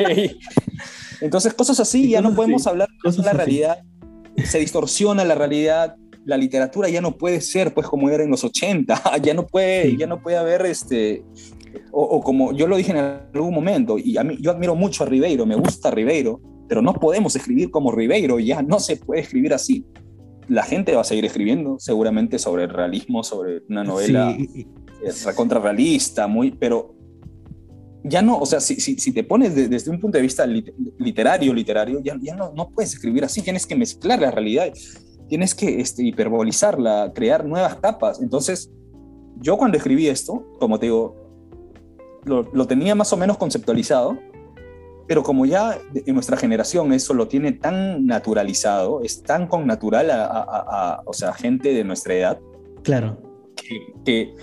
Entonces, cosas así, ya no podemos hablar de la realidad. Se distorsiona la realidad, la literatura ya no puede ser pues como era en los 80, ya no puede, ya no puede haber este o, como yo lo dije en algún momento, y a mí, yo admiro mucho a Ribeiro, me gusta Ribeiro, pero no podemos escribir como Ribeiro, ya no se puede escribir así. La gente va a seguir escribiendo seguramente sobre el realismo, sobre una novela sí. contrarrealista, muy, pero ya no, o sea, si, si, te pones desde un punto de vista literario, literario, ya, ya no, no, puedes escribir así, tienes que mezclar la realidad, tienes que este, hiperbolizarla, crear nuevas capas. Entonces, yo cuando escribí esto, como te digo, lo, tenía más o menos conceptualizado, pero como ya en nuestra generación eso lo tiene tan naturalizado, es tan con natural a, o sea, gente de nuestra edad. Claro. Que,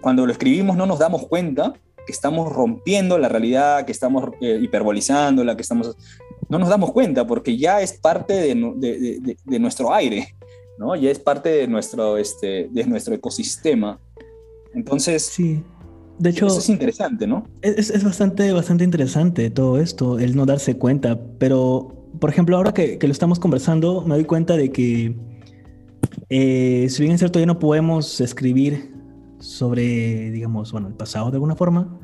cuando lo escribimos no nos damos cuenta que estamos rompiendo la realidad, que estamos eh, hiperbolizándola, que estamos... No nos damos cuenta porque ya es parte de, de, nuestro aire, ¿no? Ya es parte de nuestro, este, de nuestro ecosistema. Entonces, sí. De hecho, eso es interesante, ¿no? Es, es, bastante, bastante interesante todo esto, el no darse cuenta. Pero, por ejemplo, ahora que, que lo estamos conversando, me doy cuenta de que, eh, si bien es cierto, ya no podemos escribir sobre, digamos, bueno, el pasado de alguna forma,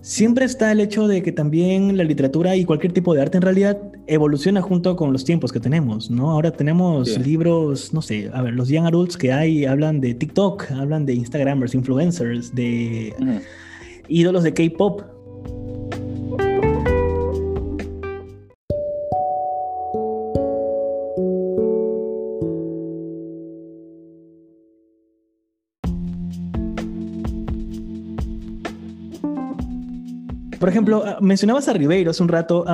siempre está el hecho de que también la literatura y cualquier tipo de arte en realidad evoluciona junto con los tiempos que tenemos, ¿no? Ahora tenemos libros, no sé, a ver, los young adults que hay hablan de TikTok, hablan de Instagramers, influencers, de ídolos de K-pop, Por ejemplo, ah, mencionabas a Ribeiro hace un rato.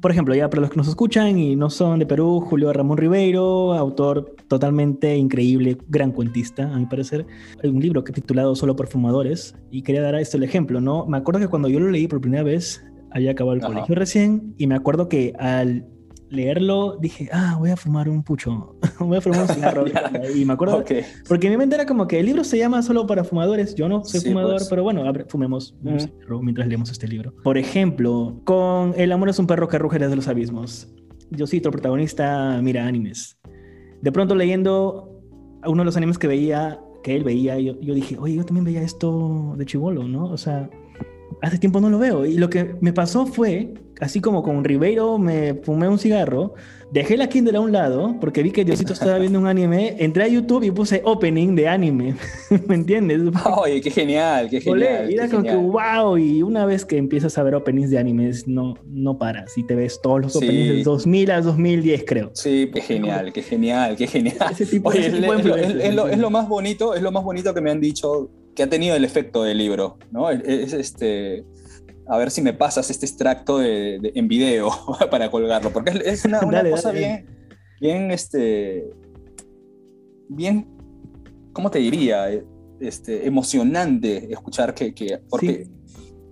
por ejemplo, ya para los que nos escuchan y no son de Perú, Julio Ramón Ribeiro, autor totalmente increíble, gran cuentista, a mi parecer. Hay un libro que he titulado Solo por Fumadores y quería dar a esto el ejemplo, ¿no? Me acuerdo que cuando yo lo leí por primera vez, había acabado el colegio recién y me acuerdo que al leerlo dije, ah, voy a fumar un pucho, voy a fumar un cigarro. y me acuerdo, porque mi mente era como que el libro se llama solo para fumadores, yo no soy fumador, pues. pero bueno, fumemos un cigarro mientras leemos este libro. Por ejemplo, con El amor es un perro que ruge desde los abismos. Yo cito, el protagonista mira animes. De pronto leyendo uno de los animes que veía, que él veía, yo, yo dije, oye, yo también veía esto de chivolo, ¿no? O sea, hace tiempo no lo veo. Y lo que me pasó fue, así como con Ribeiro me fumé un cigarro, dejé la Kindle a un lado porque vi que Diosito estaba viendo un anime, entré a YouTube y puse opening de anime. ¿Me entiendes? Oye, qué genial, qué genial. Y era como que wow, y una vez que empiezas a ver openings de animes, no, no paras y te ves todos los openings del 2000 a 2010, creo. Sí, qué genial, qué genial, qué genial. Ese tipo, es, lo, es, lo, más bonito, es lo más bonito que me han dicho que ha tenido el efecto del libro, ¿no? Es, este, a ver si me pasas este extracto de, en video para colgarlo, porque es, una, cosa bien, bien, este, bien, ¿cómo te diría? Este, emocionante escuchar que, que porque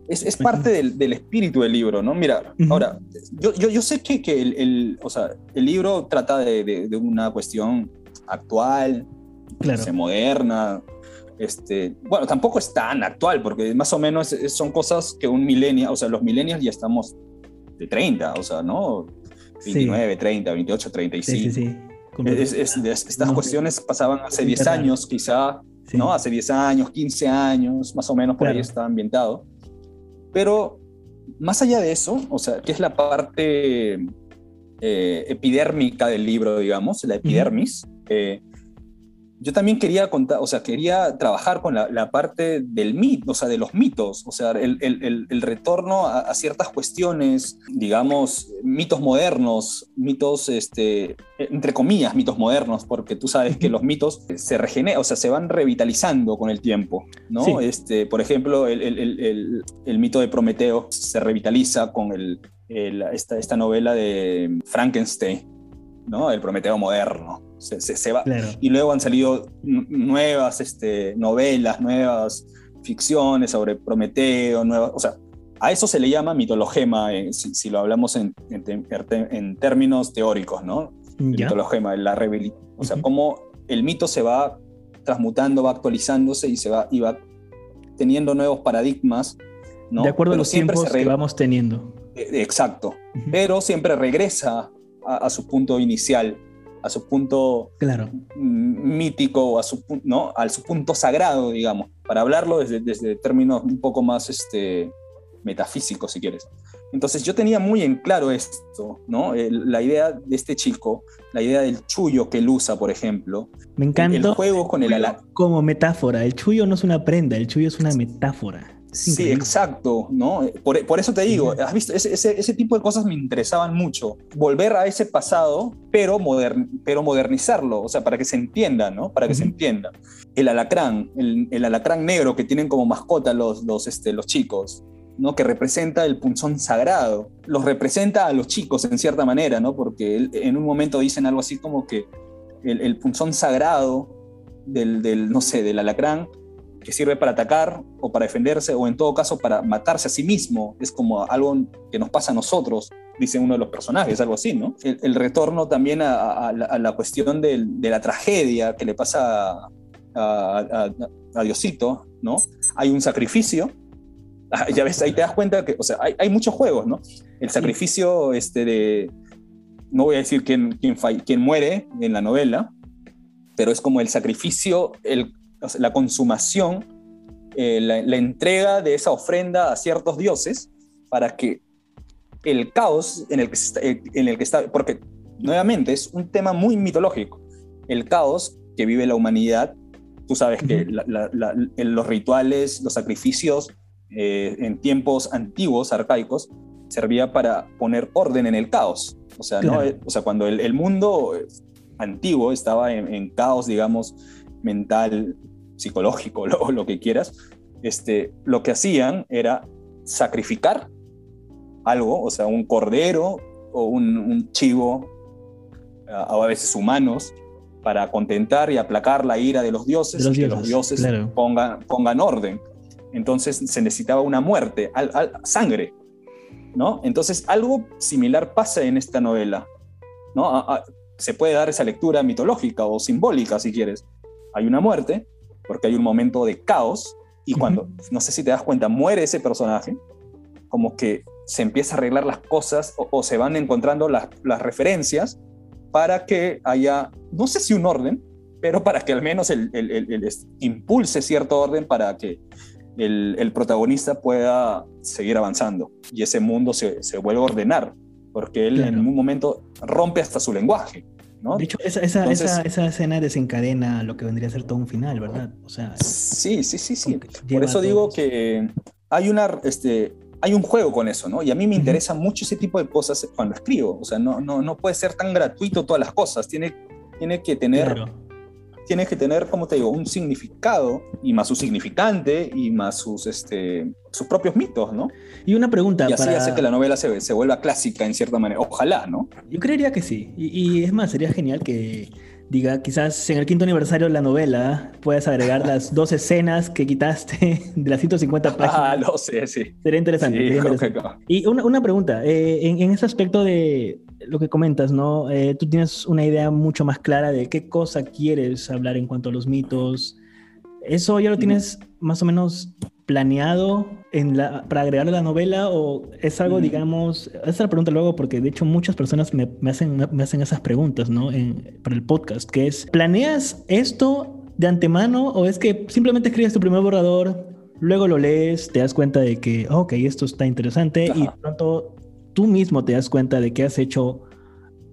es, es, parte del, del, espíritu del libro, ¿no? Mira, ahora, yo, yo, yo, sé que, que el, el, o sea, el libro trata de, de, una cuestión actual, claro. moderna, este, bueno, tampoco es tan actual, porque más o menos son cosas que un millennial, o sea, los millennials ya estamos de 30, o sea, ¿no? 29, 30, 28, 35. Sí, sí, sí. estas cuestiones pasaban hace 10 años, quizá, ¿no? Hace 10 años, 15 años, más o menos por ahí está ambientado. Pero más allá de eso, o sea, que es la parte eh, epidérmica del libro, digamos, la epidermis, eh, yo también quería contar, o sea, quería trabajar con la, parte del mito, o sea, de los mitos, o sea, el, el, el retorno a, ciertas cuestiones, digamos, mitos modernos, mitos, este, entre comillas, mitos modernos, porque tú sabes que los mitos se regeneran, o sea, se van revitalizando con el tiempo, ¿no? Este, por ejemplo, el, mito de Prometeo se revitaliza con esta, esta novela de Frankenstein, ¿no? El Prometeo moderno se, va. Y luego han salido nuevas este, novelas, nuevas ficciones sobre Prometeo, nuevas, o sea, a eso se le llama mitologema, eh, si, lo hablamos en, en, términos teóricos, ¿no? Mitologema, la o sea, cómo el mito se va transmutando, va actualizándose y se va, y va teniendo nuevos paradigmas, ¿no? De acuerdo a los tiempos que vamos teniendo. Eh, exacto, pero siempre regresa a su punto inicial, a su punto claro. mítico, a su, ¿no? al su punto sagrado, digamos, para hablarlo desde, desde términos un poco más este, metafísicos, si quieres. Entonces yo tenía muy en claro esto, ¿no? la idea de este chico, la idea del chullo que él usa, por ejemplo. Me encanta. El juego con el ala. Como metáfora. El chullo no es una prenda, el chullo es una metáfora. Sí, exacto, ¿no? Por, por, eso te digo, ¿has visto? Ese, ese, tipo de cosas me interesaban mucho. Volver a ese pasado, pero, pero modernizarlo, o sea, para que se entienda, ¿no? Para que se entienda. El alacrán, el, el, alacrán negro que tienen como mascota los, los, este, los chicos, ¿no? Que representa el punzón sagrado. Los representa a los chicos en cierta manera, ¿no? Porque en un momento dicen algo así como que el, el punzón sagrado del, del, no sé, del alacrán que sirve para atacar o para defenderse o en todo caso para matarse a sí mismo. Es como algo que nos pasa a nosotros, dice uno de los personajes, algo así, ¿no? El, retorno también a, la, cuestión de, la tragedia que le pasa a, Diosito, ¿no? Hay un sacrificio. Ah, ya ves, ahí te das cuenta que, o sea, hay, muchos juegos, ¿no? El sacrificio este, de, no voy a decir quién, quién, quién muere en la novela, pero es como el sacrificio, el, la consumación, eh, la, entrega de esa ofrenda a ciertos dioses para que el caos en el que, está, en el que está, porque nuevamente es un tema muy mitológico, el caos que vive la humanidad, tú sabes que los rituales, los sacrificios eh, en tiempos antiguos, arcaicos, servía para poner orden en el caos. O sea, ¿no? o sea cuando el, mundo antiguo estaba en, caos, digamos, mental, psicológico, lo, lo que quieras, este, lo que hacían era sacrificar algo, o sea, un cordero o un, chivo, a, veces humanos, para contentar y aplacar la ira de los dioses, y que los dioses pongan, pongan orden. Entonces se necesitaba una muerte, al, sangre, ¿no? Entonces algo similar pasa en esta novela, ¿no? se puede dar esa lectura mitológica o simbólica, si quieres. Hay una muerte, porque hay un momento de caos, y cuando, no sé si te das cuenta, muere ese personaje, como que se empieza a arreglar las cosas o, se van encontrando las, referencias para que haya, no sé si un orden, pero para que al menos el, impulse cierto orden para que el, protagonista pueda seguir avanzando y ese mundo se, se vuelva a ordenar, porque él en un momento rompe hasta su lenguaje. ¿No? De hecho, esa, esa, esa, esa, escena desencadena lo que vendría a ser todo un final, ¿verdad? O sea, sí, sí, sí, sí. Por eso digo que hay una, este, hay un juego con eso, ¿no? Y a mí me interesa mucho ese tipo de cosas cuando escribo. O sea, no, no, no puede ser tan gratuito todas las cosas. Tiene, tiene que tener, tiene que tener, como te digo, un significado y más su significante y más sus, este, sus propios mitos, ¿no? Y una pregunta. Y así hace que la novela se, se, vuelva clásica en cierta manera. Ojalá, ¿no? Yo creería que sí. Y, y es más, sería genial que diga, quizás en el quinto aniversario de la novela puedas agregar las dos escenas que quitaste de las 150 páginas. Ah, lo sé, sí. Sería interesante. Y una, una pregunta, eh, en, en, ese aspecto de lo que comentas, ¿no? Eh, tú tienes una idea mucho más clara de qué cosa quieres hablar en cuanto a los mitos. ¿Eso ya lo tienes más o menos planeado en la, para agregarle a la novela o es algo, digamos, esa es la pregunta luego porque de hecho muchas personas me, hacen, me hacen esas preguntas, ¿no? para el podcast, que es, ¿planeas esto de antemano o es que simplemente escribes tu primer borrador, luego lo lees, te das cuenta de que, ok, esto está interesante y de pronto tú mismo te das cuenta de que has hecho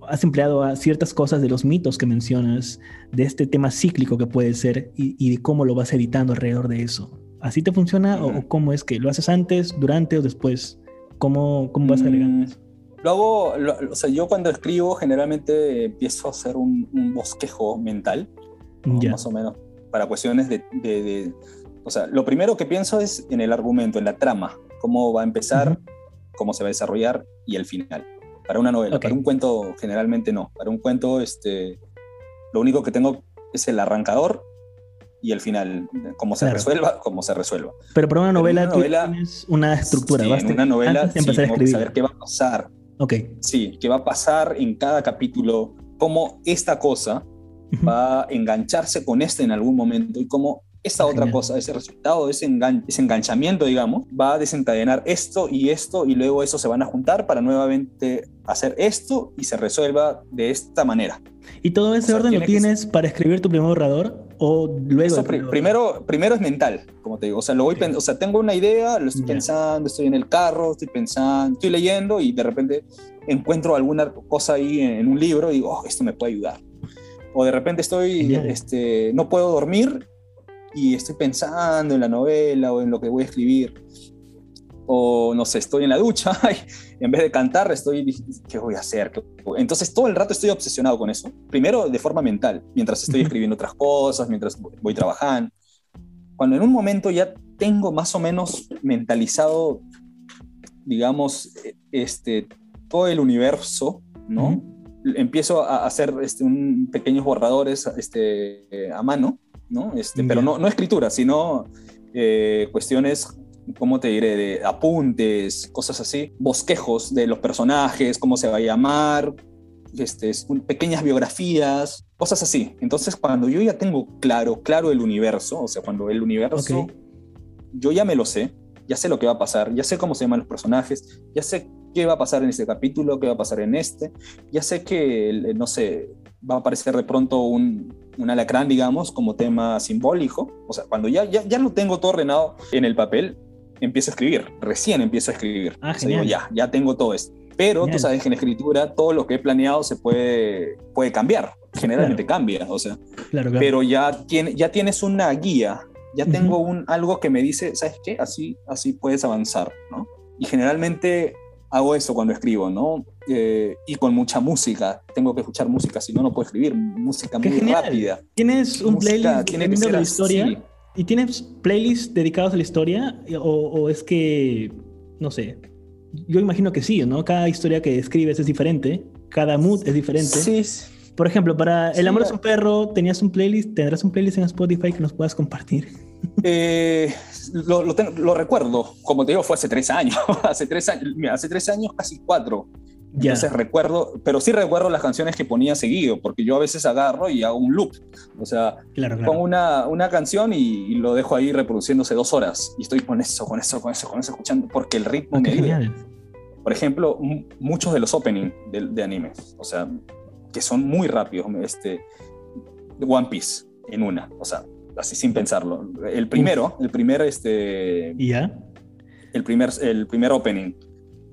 has empleado a ciertas cosas de los mitos que mencionas, de este tema cíclico que puede ser y, y de cómo lo vas editando alrededor de eso. ¿Así te funciona o, cómo es que lo haces antes, durante o después? ¿Cómo, cómo vas agregando mm, eso? Lo hago, o sea, yo cuando escribo generalmente empiezo a hacer un, bosquejo mental, más o menos, para cuestiones de, O sea, lo primero que pienso es en el argumento, en la trama, cómo va a empezar, cómo se va a desarrollar y el final. Para una novela, para un cuento generalmente no. Para un cuento, este, lo único que tengo es el arrancador y el final, cómo se resuelva, cómo se resuelva. Pero para una novela, una novela tienes una estructura. Sí, en una novela sí, empezar a escribir. saber qué va a pasar. Ok. Sí, qué va a pasar en cada capítulo, cómo esta cosa va a engancharse con este en algún momento y cómo esta otra cosa, ese resultado, ese, ese enganchamiento, digamos, va a desencadenar esto y esto y luego eso se van a juntar para nuevamente hacer esto y se resuelva de esta manera. ¿Y todo ese orden lo tienes para escribir tu primer borrador? ¿O luego? primero, primero es mental, como te digo. O sea, lo voy o sea, tengo una idea, lo estoy pensando, estoy en el carro, estoy pensando, estoy leyendo y de repente encuentro alguna cosa ahí en, un libro y digo, oh, esto me puede ayudar. O de repente estoy, este, no puedo dormir y estoy pensando en la novela o en lo que voy a escribir o no sé, estoy en la ducha y en vez de cantar estoy, ¿qué voy a hacer? Entonces todo el rato estoy obsesionado con eso. Primero de forma mental, mientras estoy escribiendo otras cosas, mientras voy trabajando. Cuando en un momento ya tengo más o menos mentalizado, digamos, este, todo el universo, ¿no? Empiezo a hacer este, un, pequeños borradores este, a mano, ¿no? Este, pero no, no escritura, sino eh, cuestiones ¿cómo te diré? De apuntes, cosas así, bosquejos de los personajes, cómo se va a llamar, este, pequeñas biografías, cosas así. Entonces, cuando yo ya tengo claro, claro el universo, o sea, cuando el universo, yo ya me lo sé, ya sé lo que va a pasar, ya sé cómo se llaman los personajes, ya sé qué va a pasar en este capítulo, qué va a pasar en este, ya sé que, no sé, va a aparecer de pronto un, un alacrán, digamos, como tema simbólico. O sea, cuando ya, ya, ya lo tengo todo ordenado en el papel, empiezo a escribir, recién empiezo a escribir. Ah, O sea, digo, ya, ya tengo todo esto. Pero Genial. tú sabes que en escritura todo lo que he planeado se puede, puede cambiar, generalmente cambia, o sea, Claro, claro. pero ya, tiene, ya tienes una guía, ya tengo un, algo que me dice, ¿sabes qué? Así, así puedes avanzar, ¿no? Y generalmente hago eso cuando escribo, ¿no? Eh, y con mucha música, tengo que escuchar música, si no, no puedo escribir, música Qué muy genial. rápida. ¿Tienes un Música playlist tiene que dependiendo ser de la así. historia? ¿Y tienes playlists dedicados a la historia? ¿O, o es que, no sé, yo imagino que sí, ¿no? Cada historia que escribes es diferente, cada mood es diferente. Sí, Por ejemplo, para El amor es un perro, ¿tenías un playlist? ¿Tendrás un playlist en Spotify que nos puedas compartir? Eh, lo, lo tengo- lo recuerdo, como te digo, fue hace tres años, hace tres años, mira, hace tres años, casi cuatro. Ya. Entonces recuerdo, pero sí recuerdo las canciones que ponía seguido, porque yo a veces agarro y hago un loop. O sea, Claro, claro. pongo una, una canción y, y lo dejo ahí reproduciéndose dos horas. Y estoy con eso, con eso, con eso, con eso, escuchando, porque el ritmo me genial. Por ejemplo, muchos de los openings de, de anime, o sea, que son muy rápidos. Este, One Piece en una, o sea, así sin pensarlo. El primero, el primer, este, ¿Y ya? el primer, el primer opening.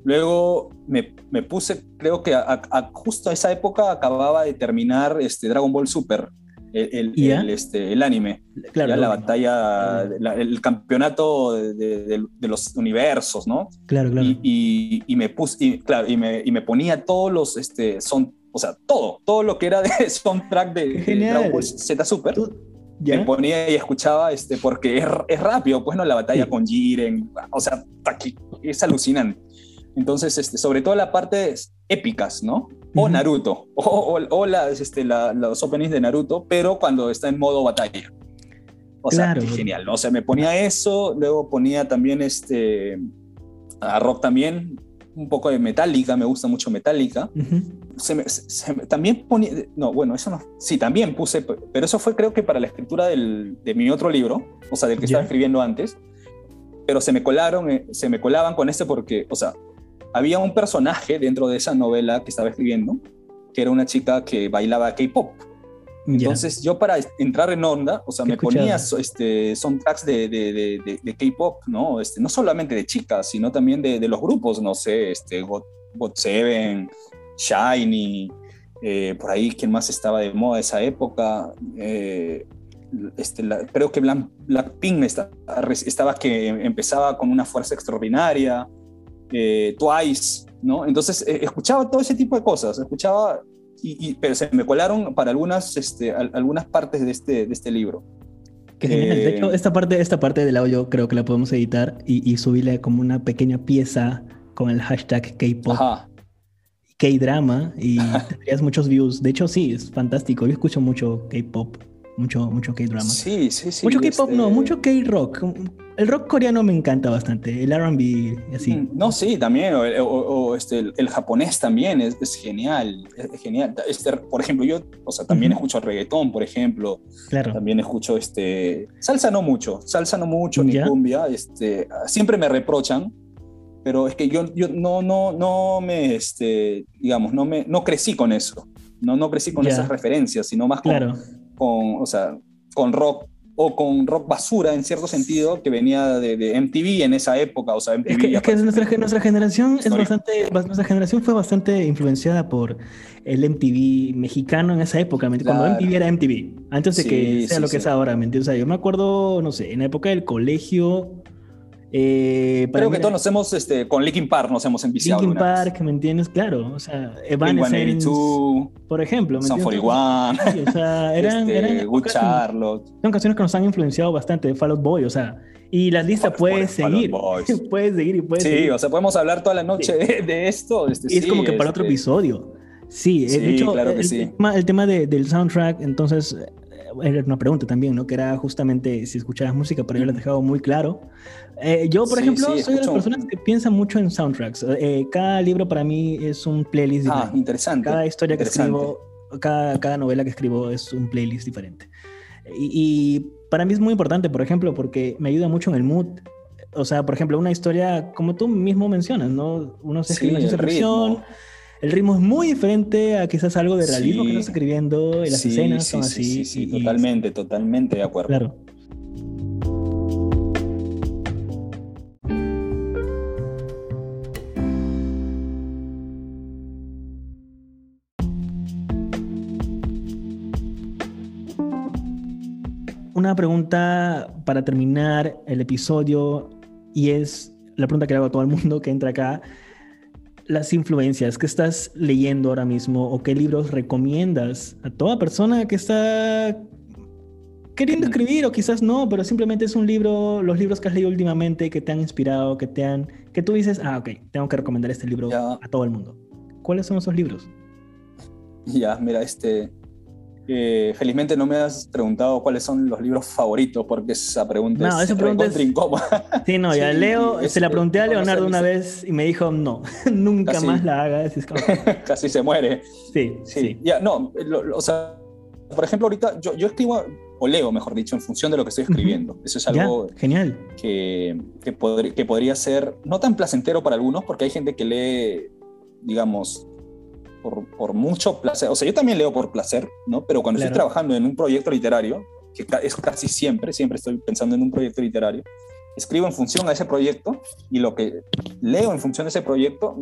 Luego me, me puse, creo que a- a- justo a esa época acababa de terminar este, Dragon Ball Super, el, el, este, el anime. Claro. ya la batalla, la- el campeonato de, de- de los universos, ¿no? Claro, claro. Y, y- y me puse, y, claro, y me, y me ponía todos los, este, son, o sea, todo, todo lo que era de soundtrack de, de. Dragon Ball Z Super. Tú- Me ¿Ya? ponía y escuchaba, este, porque es, es rápido, pues no la batalla Sí. con Jiren, o sea, taqui- es alucinante. Entonces, este, sobre todo la parte épicas, ¿no? O Ujú. Naruto, o, o, o las, este, la- los openings de Naruto, pero cuando está en modo batalla. O sea, Claro. qué genial, ¿no? O sea, me ponía eso, luego ponía también este, a rock también, un poco de Metallica, me gusta mucho Metallica Ujú. Se me- se- me- también ponía, no, bueno, eso no, sí, también puse, pero eso fue creo que para la escritura del, de mi otro libro, o sea, del que Ya. estaba escribiendo antes, pero se me colaron, eh, se me colaban con este porque, o sea, había un personaje dentro de esa novela que estaba escribiendo, que era una chica que bailaba K-pop. Entonces yo para entrar en onda, o sea, ¿Qué me ponía este, soundtracks de, de, de, de- K-pop, ¿no? Este, no solamente de chicas, sino también de, de los grupos, no sé, este, God, Seven, Shiny, eh, por ahí, ¿quién más estaba de moda esa época? Eh, este, la- creo que Black, Blackpink está- estaba que empezaba con una fuerza extraordinaria, eh, Twice, ¿no? Entonces eh, escuchaba todo ese tipo de cosas, escuchaba, y, y- pero se me colaron para algunas, este, al- algunas partes de este, de este libro. Qué genial. De Eh, hecho, esta parte, esta parte del audio creo que la podemos editar y, y subirle como una pequeña pieza con el hashtag K-pop, Ajá. K-drama y tendrías muchos views. De hecho, sí, es fantástico. Yo escucho mucho K-pop, mucho, mucho K-drama. Sí, sí, sí. mucho K-pop, este- no, mucho K-rock. El rock coreano me encanta bastante. El RB así. Mm, No, sí, también, o, o- o, este, el, el japonés también es, es genial, es genial. Este, por ejemplo, yo, o sea, también Ujú. escucho reggaetón, por ejemplo, Claro. también escucho, este, salsa no mucho, salsa no mucho, ni Ya. cumbia, este, siempre me reprochan, pero es que yo, yo no, no, no me, este, digamos, no me, no crecí con eso, no, no crecí con Ya. esas referencias, sino más con, Claro. con, o sea, con rock o con rock basura en cierto sentido que venía de, de MTV en esa época, o sea, MTV Es que, es que nuestra, nuestra generación es bastante, bas- nuestra generación fue bastante influenciada por el MTV mexicano en esa época, ¿me entiendes? cuando Claro. MTV era MTV, antes de Sí, que sea sí, lo que sí. es ahora, ¿me entiendes? O sea, yo me acuerdo, no sé, en la época del colegio, eh, Creo que todos nos hemos, este, con Linkin Park nos hemos enviciado. Linkin alguna vez. Park, ¿me entiendes? Claro, o sea, Evanescence, Blink-182, por ejemplo, ¿me Son entiendes? 41, Sí, o sea, eran, este, eran Good Charlotte. son canciones que nos han influenciado bastante, Fall Out Boy, o sea, y la lista Fall- puede Fall seguir, Boys. puede seguir y puede Sí, seguir. o sea, podemos hablar toda la noche de, de esto. Este, Y es sí, como que para otro este, episodio. Sí, eh, Sí, de hecho, claro que el, sí. tema, el tema de- del soundtrack, entonces, era una pregunta también, ¿no? Que era justamente si escuchabas música, pero yo lo he dejado muy claro. Eh, yo, por Sí, ejemplo, sí, soy de las personas que piensan mucho en soundtracks. Eh, cada libro para mí es un playlist Ah, diferente. interesante. Cada historia que interesante. escribo, cada, cada novela que escribo es un playlist diferente. Y, y para mí es muy importante, por ejemplo, porque me ayuda mucho en el mood. O sea, por ejemplo, una historia, como tú mismo mencionas, ¿no? Uno se escribe Sí, una ciencia el ritmo. es muy diferente a quizás algo de realismo que estás escribiendo y las escenas son así. Sí, sí, totalmente, totalmente de acuerdo. Claro. Una pregunta para terminar el episodio y es la pregunta que le hago a todo el mundo que entra acá las influencias que estás leyendo ahora mismo o qué libros recomiendas a toda persona que está queriendo escribir o quizás no, pero simplemente es un libro, los libros que has leído últimamente que te han inspirado, que te han, que tú dices, ah, ok, tengo que recomendar este libro a todo el mundo. ¿Cuáles son esos libros? Ya, mira, este, felizmente no me has preguntado cuáles son los libros favoritos, porque esa pregunta no, es esa pregunta es... incómoda. Sí, no, ya Leo, se la pregunté a Leonardo una vez y me dijo, no, nunca más la hagas. Casi se muere. Sí, sí. Ya, no, o sea, por ejemplo, ahorita yo, yo, escribo, o leo, mejor dicho, en función de lo que estoy escribiendo. Eso es algo genial. Que, que, que podría ser no tan placentero para algunos, porque hay gente que lee, digamos, por, mucho placer, o sea, yo también leo por placer, ¿no? Pero cuando estoy trabajando en un proyecto literario, que es casi siempre, siempre estoy pensando en un proyecto literario, escribo en función a ese proyecto y lo que leo en función de ese proyecto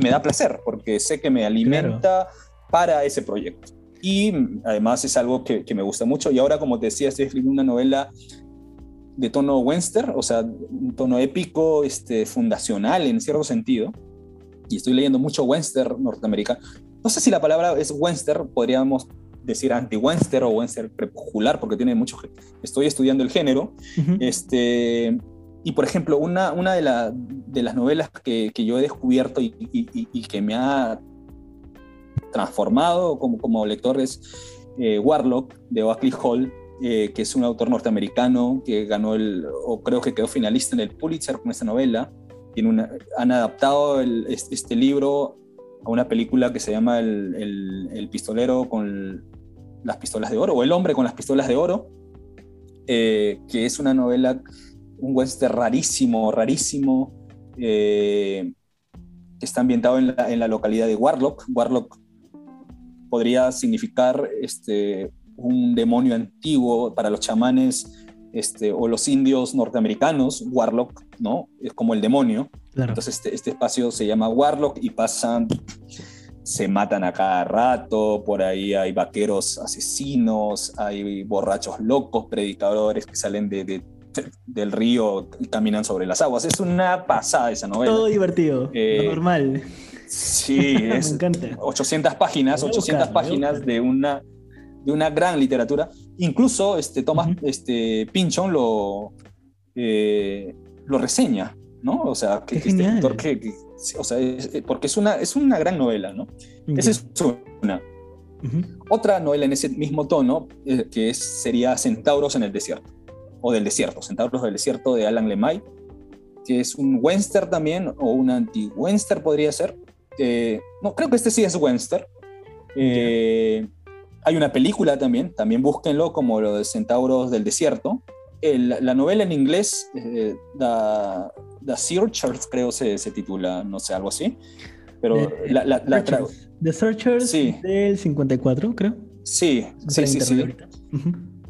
me da placer, porque sé que me alimenta para ese proyecto. Y además es algo que, que, me gusta mucho. Y ahora, como te decía, estoy escribiendo una novela de tono western, o sea, un tono épico, este, fundacional en cierto sentido y estoy leyendo mucho western norteamericano. No sé si la palabra es western, podríamos decir anti-western o western prepujular, porque tiene mucho... Estoy estudiando el género. este, y por ejemplo, una, una de, la, de las novelas que, que, yo he descubierto y, y, que me ha transformado como, como lector es eh, Warlock de Oakley Hall, eh, que es un autor norteamericano que ganó el, o creo que quedó finalista en el Pulitzer con esta novela han adaptado este, libro a una película que se llama El, pistolero con las pistolas de oro, o El hombre con las pistolas de oro, eh, que es una novela, un western rarísimo, rarísimo, eh, que está ambientado en la, localidad de Warlock. Warlock podría significar este, un demonio antiguo para los chamanes este, o los indios norteamericanos, Warlock, ¿no? Es como el demonio. Entonces este, este, espacio se llama Warlock y pasan, se matan a cada rato, por ahí hay vaqueros asesinos, hay borrachos locos, predicadores que salen de, del río y caminan sobre las aguas. Es una pasada esa novela. Todo divertido, eh, normal. Sí, es Me encanta. 800 páginas, 800 páginas de una de una gran literatura. Incluso este, Thomas este, Pinchon lo, eh, lo reseña, ¿no? O sea, que, este que, o sea, eh, porque es una, es una gran novela, ¿no? Esa es una. Otra novela en ese mismo tono, eh, que es, sería Centauros en el desierto, o del desierto, Centauros del desierto de Alan Lemay, que es un western también, o un anti-western podría ser. no, creo que este sí es western. Eh, hay una película también, también búsquenlo como lo de Centauros del Desierto. la novela en inglés, eh, The, Searchers, creo se, se, titula, no sé, algo así. Pero eh, la, la, The Searchers del 54, creo. Sí, sí, sí, sí.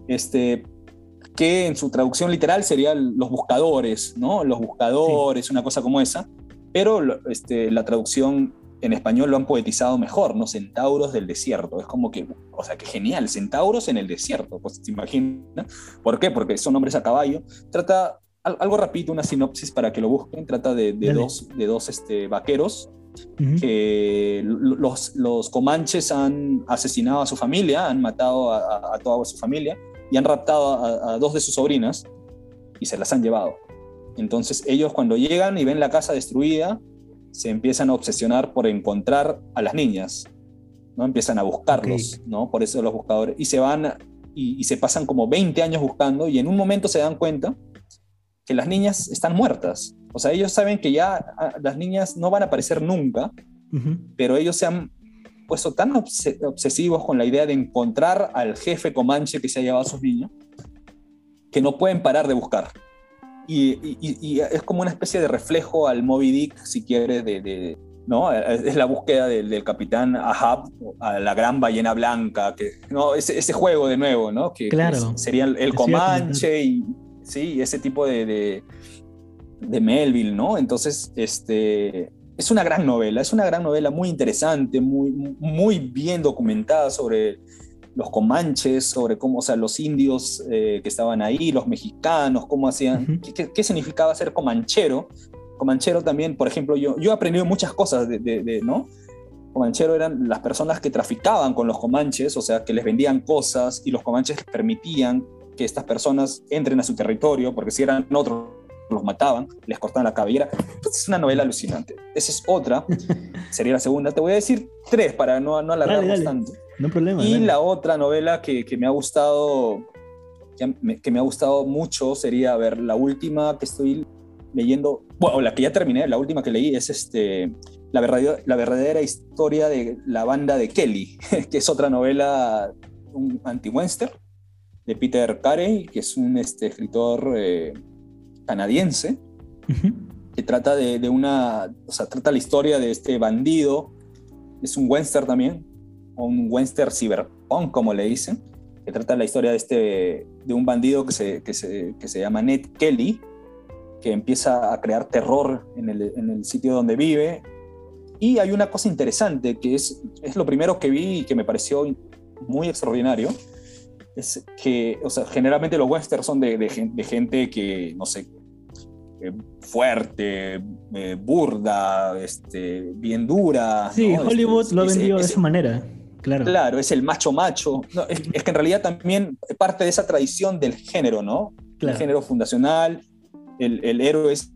Este, que en su traducción literal serían los buscadores, ¿no? Los buscadores, una cosa como esa. Pero este, la traducción en español lo han poetizado mejor, ¿no? Centauros del desierto. Es como que, o sea, que genial, centauros en el desierto, pues te imaginas. ¿Por qué? Porque son hombres a caballo. Trata, algo rapidito, una sinopsis para que lo busquen, trata de, dos, de dos este, vaqueros que los, los comanches han asesinado a su familia, han matado a, toda su familia y han raptado a, a dos de sus sobrinas y se las han llevado. Entonces ellos cuando llegan y ven la casa destruida, se empiezan a obsesionar por encontrar a las niñas, ¿no? Empiezan a buscarlos, ¿no? Por eso los buscadores, y se van y, se pasan como 20 años buscando y en un momento se dan cuenta que las niñas están muertas. O sea, ellos saben que ya ah, las niñas no van a aparecer nunca, pero ellos se han puesto tan obsesivos con la idea de encontrar al jefe comanche que se ha llevado a sus niños, que no pueden parar de buscar. Y, es como una especie de reflejo al Moby Dick, si quiere, de, ¿no? Es la búsqueda del, capitán Ahab a la gran ballena blanca, que, ¿no? Ese, ese juego de nuevo, ¿no? Que, claro. sería el, Comanche y sí, ese tipo de, de, Melville, ¿no? Entonces, este, es una gran novela, es una gran novela muy interesante, muy, muy bien documentada sobre los comanches, sobre cómo, o sea, los indios eh, que estaban ahí, los mexicanos, cómo hacían, qué, qué, significaba ser comanchero, Comanchero también, por ejemplo, yo, yo he aprendido muchas cosas de, de, ¿no? Comanchero eran las personas que traficaban con los comanches, o sea, que les vendían cosas y los comanches permitían que estas personas entren a su territorio, porque si eran otros los mataban, les cortaban la cabellera. Entonces es una novela alucinante. Esa es otra, sería la segunda. Te voy a decir tres para no, no alargarnos tanto. No problema. Y la otra novela que, que me ha gustado, que me, ha gustado mucho sería, a ver, la última que estoy leyendo, bueno, la que ya terminé, la última que leí es este, la, verdadera, la verdadera historia de la banda de Kelly, que es otra novela, anti-western, de Peter Carey, que es un este, escritor eh, canadiense, que trata de, de, una, o sea, trata la historia de este bandido, es un western también, un western cyberpunk, como le dicen, que trata la historia de, este, de un bandido que se, que se, que se llama Ned Kelly, que empieza a crear terror en el, en el, sitio donde vive. Y hay una cosa interesante, que es, es lo primero que vi y que me pareció muy extraordinario, es que, o sea, generalmente los westerns son de, de, gente que, no sé, eh, fuerte, eh, burda, este, bien dura. Sí, este, Hollywood lo ha vendido de esa manera. Claro. claro, es el macho macho. es, es, que en realidad también parte de esa tradición del género, ¿no? El género fundacional, el, héroe es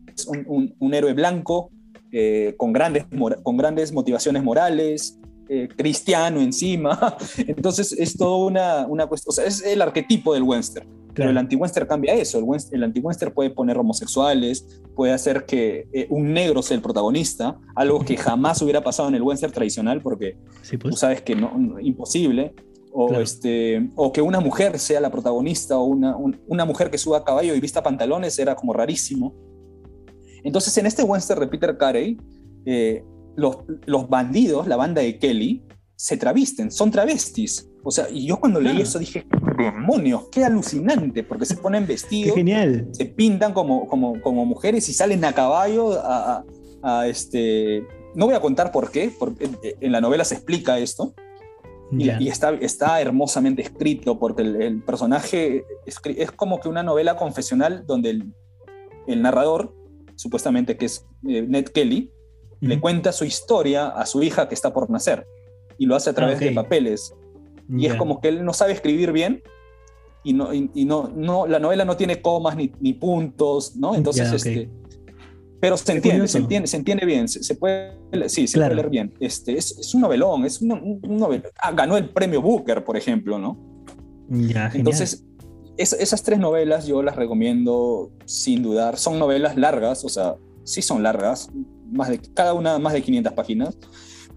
un, héroe blanco eh, con, grandes, con grandes motivaciones morales, eh, cristiano encima. Entonces es todo una, una cuestión, o sea, es el arquetipo del western. Pero el anti-western cambia eso. El, el anti-western puede poner homosexuales, puede hacer que eh, un negro sea el protagonista, algo que jamás hubiera pasado en el western tradicional, porque pues. tú sabes que no, imposible o, este, o que una mujer sea la protagonista, o una, una mujer que suba a caballo y vista pantalones era como rarísimo. Entonces, en este western de Peter Carey, eh, los, los, bandidos, la banda de Kelly, se travisten, son travestis. O sea, y yo cuando leí eso dije, demonios, qué alucinante, porque se ponen vestidos, genial. se pintan como, como, como mujeres y salen a caballo a, a, este... No voy a contar por qué, porque en la novela se explica esto, y, está, está hermosamente escrito porque el, personaje es, es, como que una novela confesional donde el, el narrador, supuestamente que es eh, Ned Kelly, le cuenta su historia a su hija que está por nacer y lo hace a través de papeles. Y es como que él no sabe escribir bien y, no, y, no, no, la novela no tiene comas ni, ni puntos, ¿no? Entonces, este, pero se entiende, se entiende, se entiende bien, se, puede, sí, se puede leer bien. Este, es, es un novelón, es un, un ah, ganó el premio Booker, por ejemplo, ¿no? Ya, Entonces, esas tres novelas yo las recomiendo sin dudar. Son novelas largas, o sea, sí son largas, más de, cada una más de 500 páginas,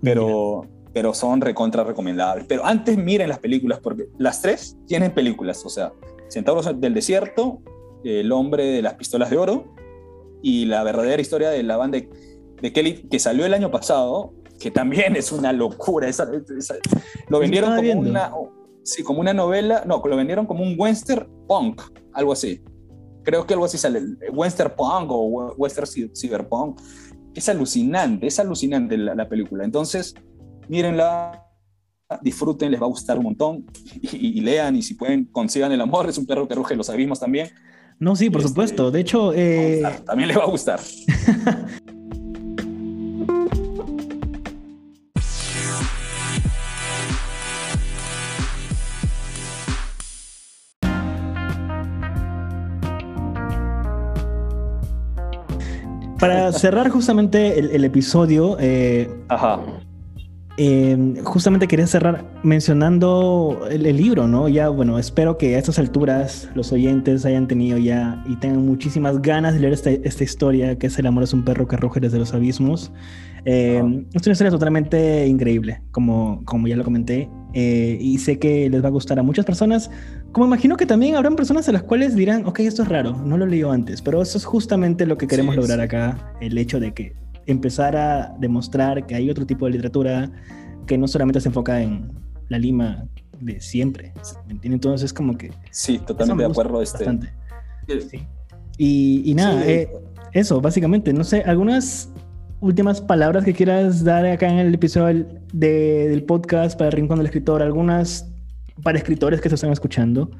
pero, pero son recontra recomendables. Pero antes miren las películas, porque las tres tienen películas, o sea, Centauros del Desierto, El hombre de las pistolas de oro, y la verdadera historia de la banda de, Kelly, que salió el año pasado, que también es una locura. lo vendieron como una, sí, como una novela, no, lo vendieron como un western punk, algo así. Creo que algo así sale, western punk o western cyberpunk. Es alucinante, es alucinante la, película. Entonces, mírenla, disfruten, les va a gustar un montón y, lean y si pueden consigan el amor, es un perro que ruge, lo sabimos también. No, sí, por este, supuesto. De hecho, eh... también le va a gustar. Para cerrar justamente el, episodio, eh, Ajá. Em, justamente quería cerrar mencionando el, libro, ¿no? Ya, bueno, espero que a estas alturas los oyentes hayan tenido ya y tengan muchísimas ganas de leer esta, esta historia, que es El amor es un perro que ruge desde los abismos. Em, es una historia totalmente increíble, como, como ya lo comenté, eh, y sé que les va a gustar a muchas personas, como imagino que también habrán personas a las cuales dirán, ok, esto es raro, no lo leí antes, pero eso es justamente lo que queremos lograr acá, el hecho de que empezar a demostrar que hay otro tipo de literatura que no solamente se enfoca en la Lima de siempre. ¿Me entiendes? Entonces es como que... Sí, totalmente de acuerdo. Este... Bastante. Sí. Y, nada, eh, eso, básicamente. No sé, algunas últimas palabras que quieras dar acá en el episodio del podcast para el Rincón del Escritor, algunas para escritores que se están escuchando,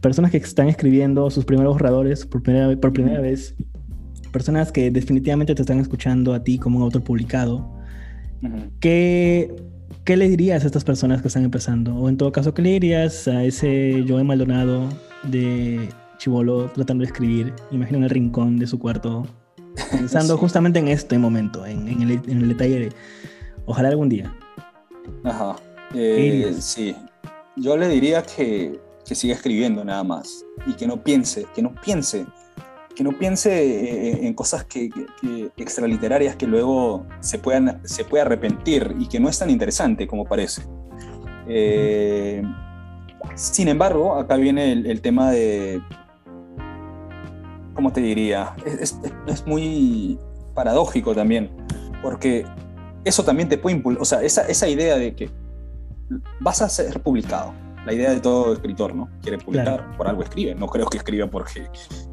personas que están escribiendo sus primeros borradores por primera, por primera vez, personas que definitivamente te están escuchando a ti como un autor publicado. ¿Qué, ¿Qué le dirías a estas personas que están empezando? O en todo caso, ¿qué le dirías a ese Joe Maldonado de Chivolo tratando de escribir? Imagina en el rincón de su cuarto, pensando justamente en este momento, en, el, en, el, detalle de ojalá algún día. Ajá. Eh, sí. Yo le diría que, que siga escribiendo nada más y que no piense, que no piense que no piense eh, en cosas que, extraliterarias que luego se puedan se puede arrepentir y que no es tan interesante como parece. Eh, sin embargo, acá viene el, tema de, ¿cómo te diría? Es, es, muy paradójico también, porque eso también te puede impulsar, o sea, esa, esa idea de que vas a ser publicado, la idea de todo escritor, ¿no? Quiere publicar, por algo escribe. No creo que escriba porque,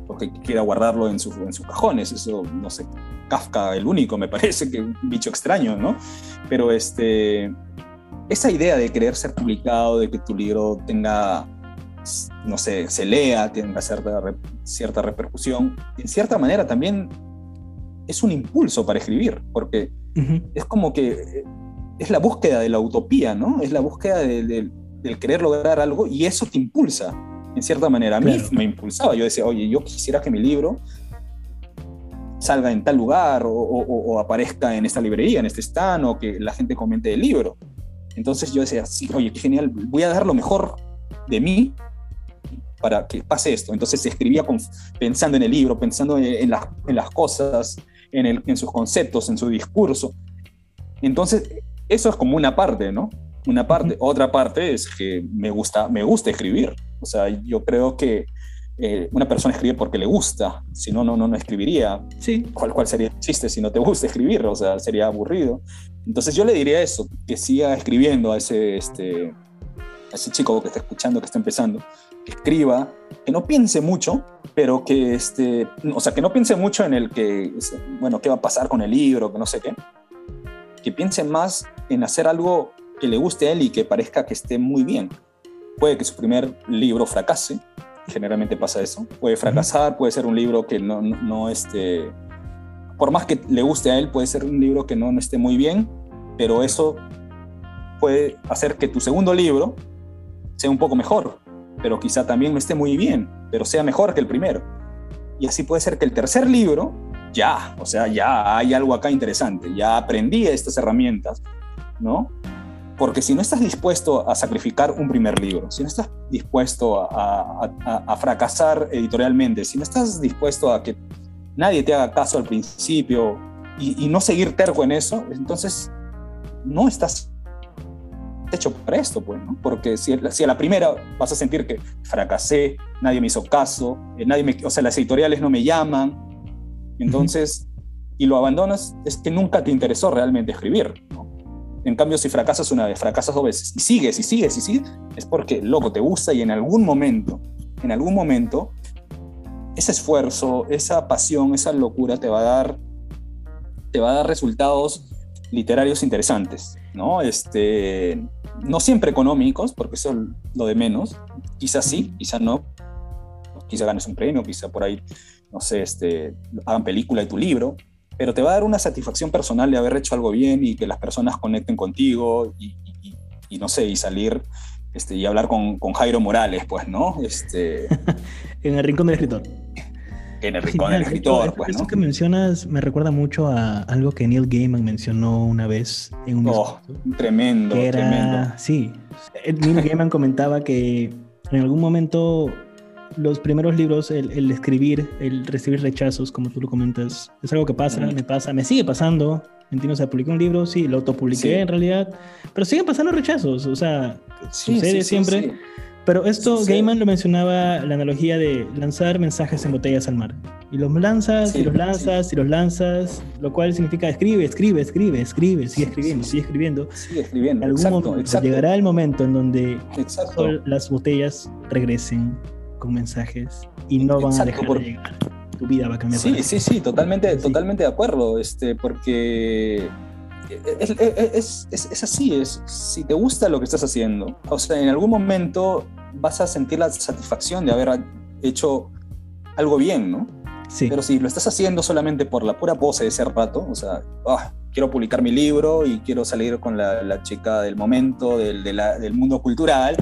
porque quiera guardarlo en, en sus cajones. Eso, no sé, Kafka el único, me parece que un bicho extraño, ¿no? Pero este, esa idea de querer ser publicado, de que tu libro tenga, no sé, se lea, tenga cierta, cierta repercusión, en cierta manera también es un impulso para escribir, porque es como que es la búsqueda de la utopía, ¿no? Es la búsqueda de del querer lograr algo y eso te impulsa, en cierta manera. A mí me impulsaba, yo decía, oye, yo quisiera que mi libro salga en tal lugar o, aparezca en esta librería, en este stand, o que la gente comente el libro. Entonces yo decía, sí, oye, qué genial, voy a dar lo mejor de mí para que pase esto. Entonces escribía pensando en el libro, pensando en, las cosas, en, el, en sus conceptos, en su discurso. Entonces, eso es como una parte, ¿no? una parte. Otra parte es que me gusta, me gusta escribir. O sea, yo creo que eh, una persona escribe porque le gusta, si no, no, no, escribiría. Sí. ¿Cuál, ¿Cuál sería el chiste si no te gusta escribir? O sea, sería aburrido. Entonces yo le diría eso, que siga escribiendo a ese, este, ese chico que está escuchando, que está empezando, que escriba, que no piense mucho, pero que, este, o sea, que no piense mucho en el que, bueno, qué va a pasar con el libro, que no sé qué, que piense más en hacer algo que le guste a él y que parezca que esté muy bien. Puede que su primer libro fracase, generalmente pasa eso. Puede fracasar, puede ser un libro que no, no, esté, por más que le guste a él, puede ser un libro que no, no esté muy bien, pero eso puede hacer que tu segundo libro sea un poco mejor, pero quizá también no esté muy bien, pero sea mejor que el primero. Y así puede ser que el tercer libro, ya, o sea, ya hay algo acá interesante, ya aprendí estas herramientas, ¿no? Porque si no estás dispuesto a sacrificar un primer libro, si no estás dispuesto a, fracasar editorialmente, si no estás dispuesto a que nadie te haga caso al principio y, no seguir terco en eso, entonces no estás hecho para esto, pues, ¿no? Porque si, si, a la primera vas a sentir que fracasé, nadie me hizo caso, eh, nadie me, o sea, las editoriales no me llaman, entonces, y lo abandonas, es que nunca te interesó realmente escribir, ¿no? En cambio, si fracasas una vez, fracasas dos veces y sigues y sigues y sigues, es porque, loco, te gusta y en algún momento, en algún momento, ese esfuerzo, esa pasión, esa locura te va a dar, te va a dar resultados literarios interesantes, ¿no? Este, no siempre económicos, porque eso es lo de menos, quizás sí, quizás no, quizá ganes un premio, quizá por ahí, no sé, este, hagan película de tu libro, pero te va a dar una satisfacción personal de haber hecho algo bien y que las personas conecten contigo y, no sé, y salir este, y hablar con, Jairo Morales, pues, ¿no? Este, en el rincón del escritor. En el rincón del escritor, pues, Eso que mencionas me recuerda mucho a algo que Neil Gaiman mencionó una vez en un oh, tremendo, tremendo. Sí, Neil Gaiman comentaba que en algún momento los primeros libros, el, escribir, el recibir rechazos, como tú lo comentas, es algo que pasa, me pasa, me sigue pasando. entiendo, o sea, publiqué un libro, sí, lo autopubliqué en realidad, pero siguen pasando rechazos, o sea, sucede siempre. Pero esto, Gaiman lo mencionaba, la analogía de lanzar mensajes en botellas al mar. Y los lanzas, y los lanzas, y los lanzas, lo cual significa escribe, escribe, escribe, escribe, sigue escribiendo, sigue escribiendo. Sigue escribiendo. algún momento llegará el momento en donde las botellas regresen con mensajes y no van a dejar de llegar. Tu vida va a cambiar. Sí, sí, sí, totalmente, totalmente de acuerdo, este, porque es, es, así, es, si te gusta lo que estás haciendo, o sea, en algún momento vas a sentir la satisfacción de haber hecho algo bien, ¿no? Sí. Pero si lo estás haciendo solamente por la pura pose de ese rato, o sea, ah, quiero publicar mi libro y quiero salir con la, chica del momento, del, del mundo cultural,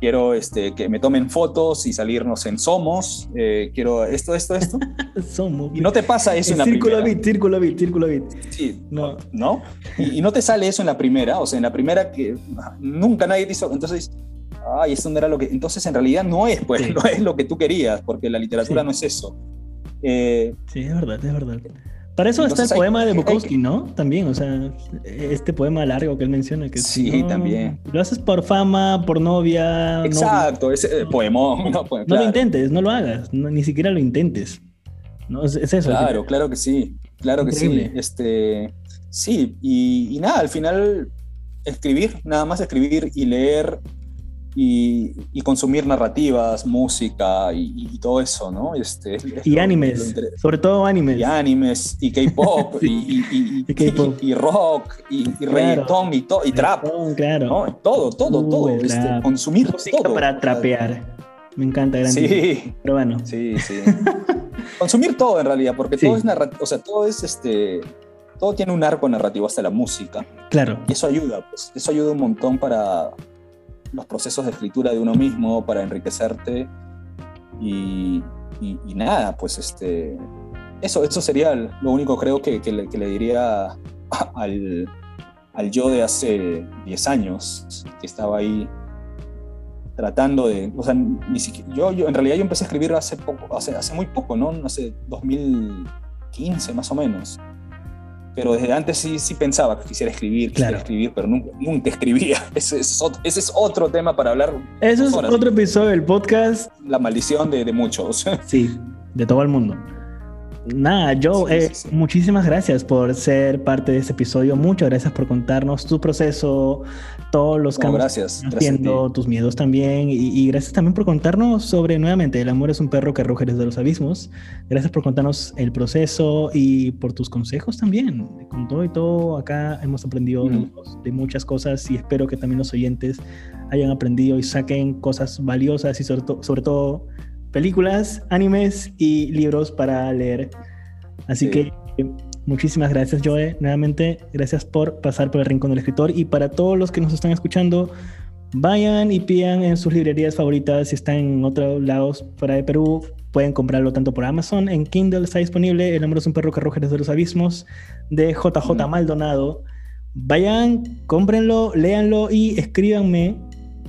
quiero este, que me tomen fotos y salirnos en Somos, eh, quiero esto, esto, esto. Somos. Y no te pasa eso en la círculo Bit, círculo bit, círculo bit. Sí, no. ¿no? Y, no te sale eso en la primera, o sea, en la primera que nunca nadie te hizo, entonces, ay, esto no era lo que, entonces en realidad no es, pues, no es lo que tú querías, porque la literatura no es eso. Eh, sí, es verdad, es verdad. Para eso está el poema de Bukowski, ¿no? También, o sea, este poema largo que él menciona. Que sí, también. Lo haces por fama, por novia. Exacto, ese poemón. No, no lo intentes, no lo hagas, ni siquiera lo intentes. ¿no? Es, eso. Claro, claro que sí, claro que sí. Este, sí, y nada, al final escribir, nada más escribir y leer y, consumir narrativas, música y, todo eso, ¿no? Este, y animes, sobre todo animes. Y animes, y K-pop, y, rock, y, reggaetón, y, y trap. Claro. ¿no? Todo, todo, todo. Este, consumir todo. para trapear. Me encanta, gran Sí. Pero bueno. Sí, sí. consumir todo en realidad, porque todo es narrativo, o sea, todo es este todo tiene un arco narrativo hasta la música. Claro. Y eso ayuda, pues. Eso ayuda un montón para, los procesos de escritura de uno mismo para enriquecerte y, nada, pues este, eso, eso sería lo único creo que, le, diría al, yo de hace 10 años, que estaba ahí tratando de, o sea, ni siquiera, yo, yo en realidad yo empecé a escribir hace poco, hace, hace muy poco, ¿no? Hace 2015 más o menos pero desde antes sí, sí pensaba que quisiera escribir, quisiera escribir, pero nunca, nunca escribía. Ese es, otro, ese es, otro, tema para hablar. Eso es otro episodio del podcast. La maldición de, de muchos. Sí, de todo el mundo. Nada, Joe, eh, muchísimas gracias por ser parte de este episodio. Muchas gracias por contarnos tu proceso, todos los cambios gracias, haciendo, tus miedos también. Y, gracias también por contarnos sobre, nuevamente, el amor es un perro que ruge desde los abismos. Gracias por contarnos el proceso y por tus consejos también. Con todo y todo, acá hemos aprendido de muchas cosas y espero que también los oyentes hayan aprendido y saquen cosas valiosas y sobre, sobre todo películas, animes y libros para leer. Así que muchísimas gracias, Joe. Nuevamente, gracias por pasar por el Rincón del Escritor. Y para todos los que nos están escuchando, vayan y pidan en sus librerías favoritas. Si están en otros lados fuera de Perú, pueden comprarlo tanto por Amazon. En Kindle está disponible El hombre es un perro que arroja desde los abismos de JJ Maldonado. Vayan, cómprenlo, léanlo y escríbanme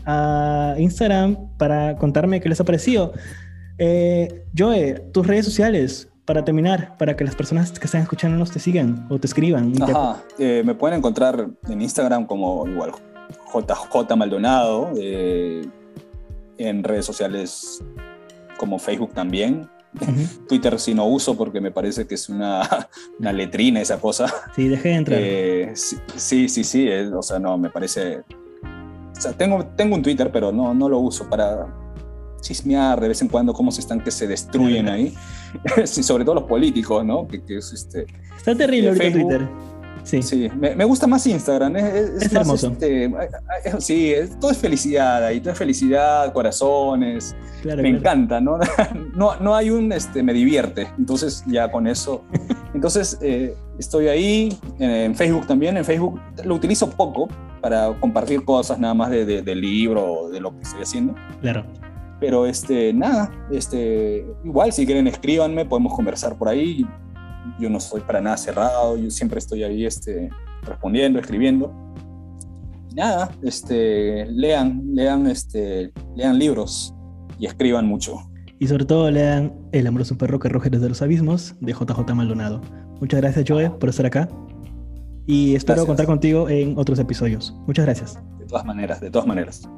a Instagram para contarme qué les ha parecido. Eh, Joe, tus redes sociales, para terminar, para que las personas que están escuchándonos te sigan o te escriban. Ajá, eh, me pueden encontrar en Instagram como igual JJ Maldonado, eh, en redes sociales como Facebook también. Twitter sí no uso porque me parece que es una, una letrina esa cosa. Sí, dejé de entrar. Eh, sí, sí, sí, o sea, no, me parece... O sea, tengo, tengo un Twitter, pero no, no lo uso para, chismear de vez en cuando cómo se están que se destruyen ahí. sí, sobre todo los políticos, ¿no? Que, es este, Está terrible ahorita Twitter. Sí, sí me, gusta más Instagram. Es, hermoso. Este, sí, todo es felicidad ahí, todo es felicidad, corazones. me encanta, ¿no? ¿no? No hay un, este, me divierte. Entonces ya con eso. Entonces eh, estoy ahí, en, Facebook también. En Facebook lo utilizo poco para compartir cosas nada más de, de, del libro o de lo que estoy haciendo. Claro. Pero este, nada, este, igual si quieren escríbanme, podemos conversar por ahí. Yo no soy para nada cerrado, yo siempre estoy ahí este, respondiendo, escribiendo. nada, este, lean, lean, este, lean libros y escriban mucho. Y sobre todo lean El amoroso perro que ruge desde los abismos de JJ Maldonado. Muchas gracias Joe por estar acá y espero contar contigo en otros episodios. Muchas gracias. De todas maneras, de todas maneras.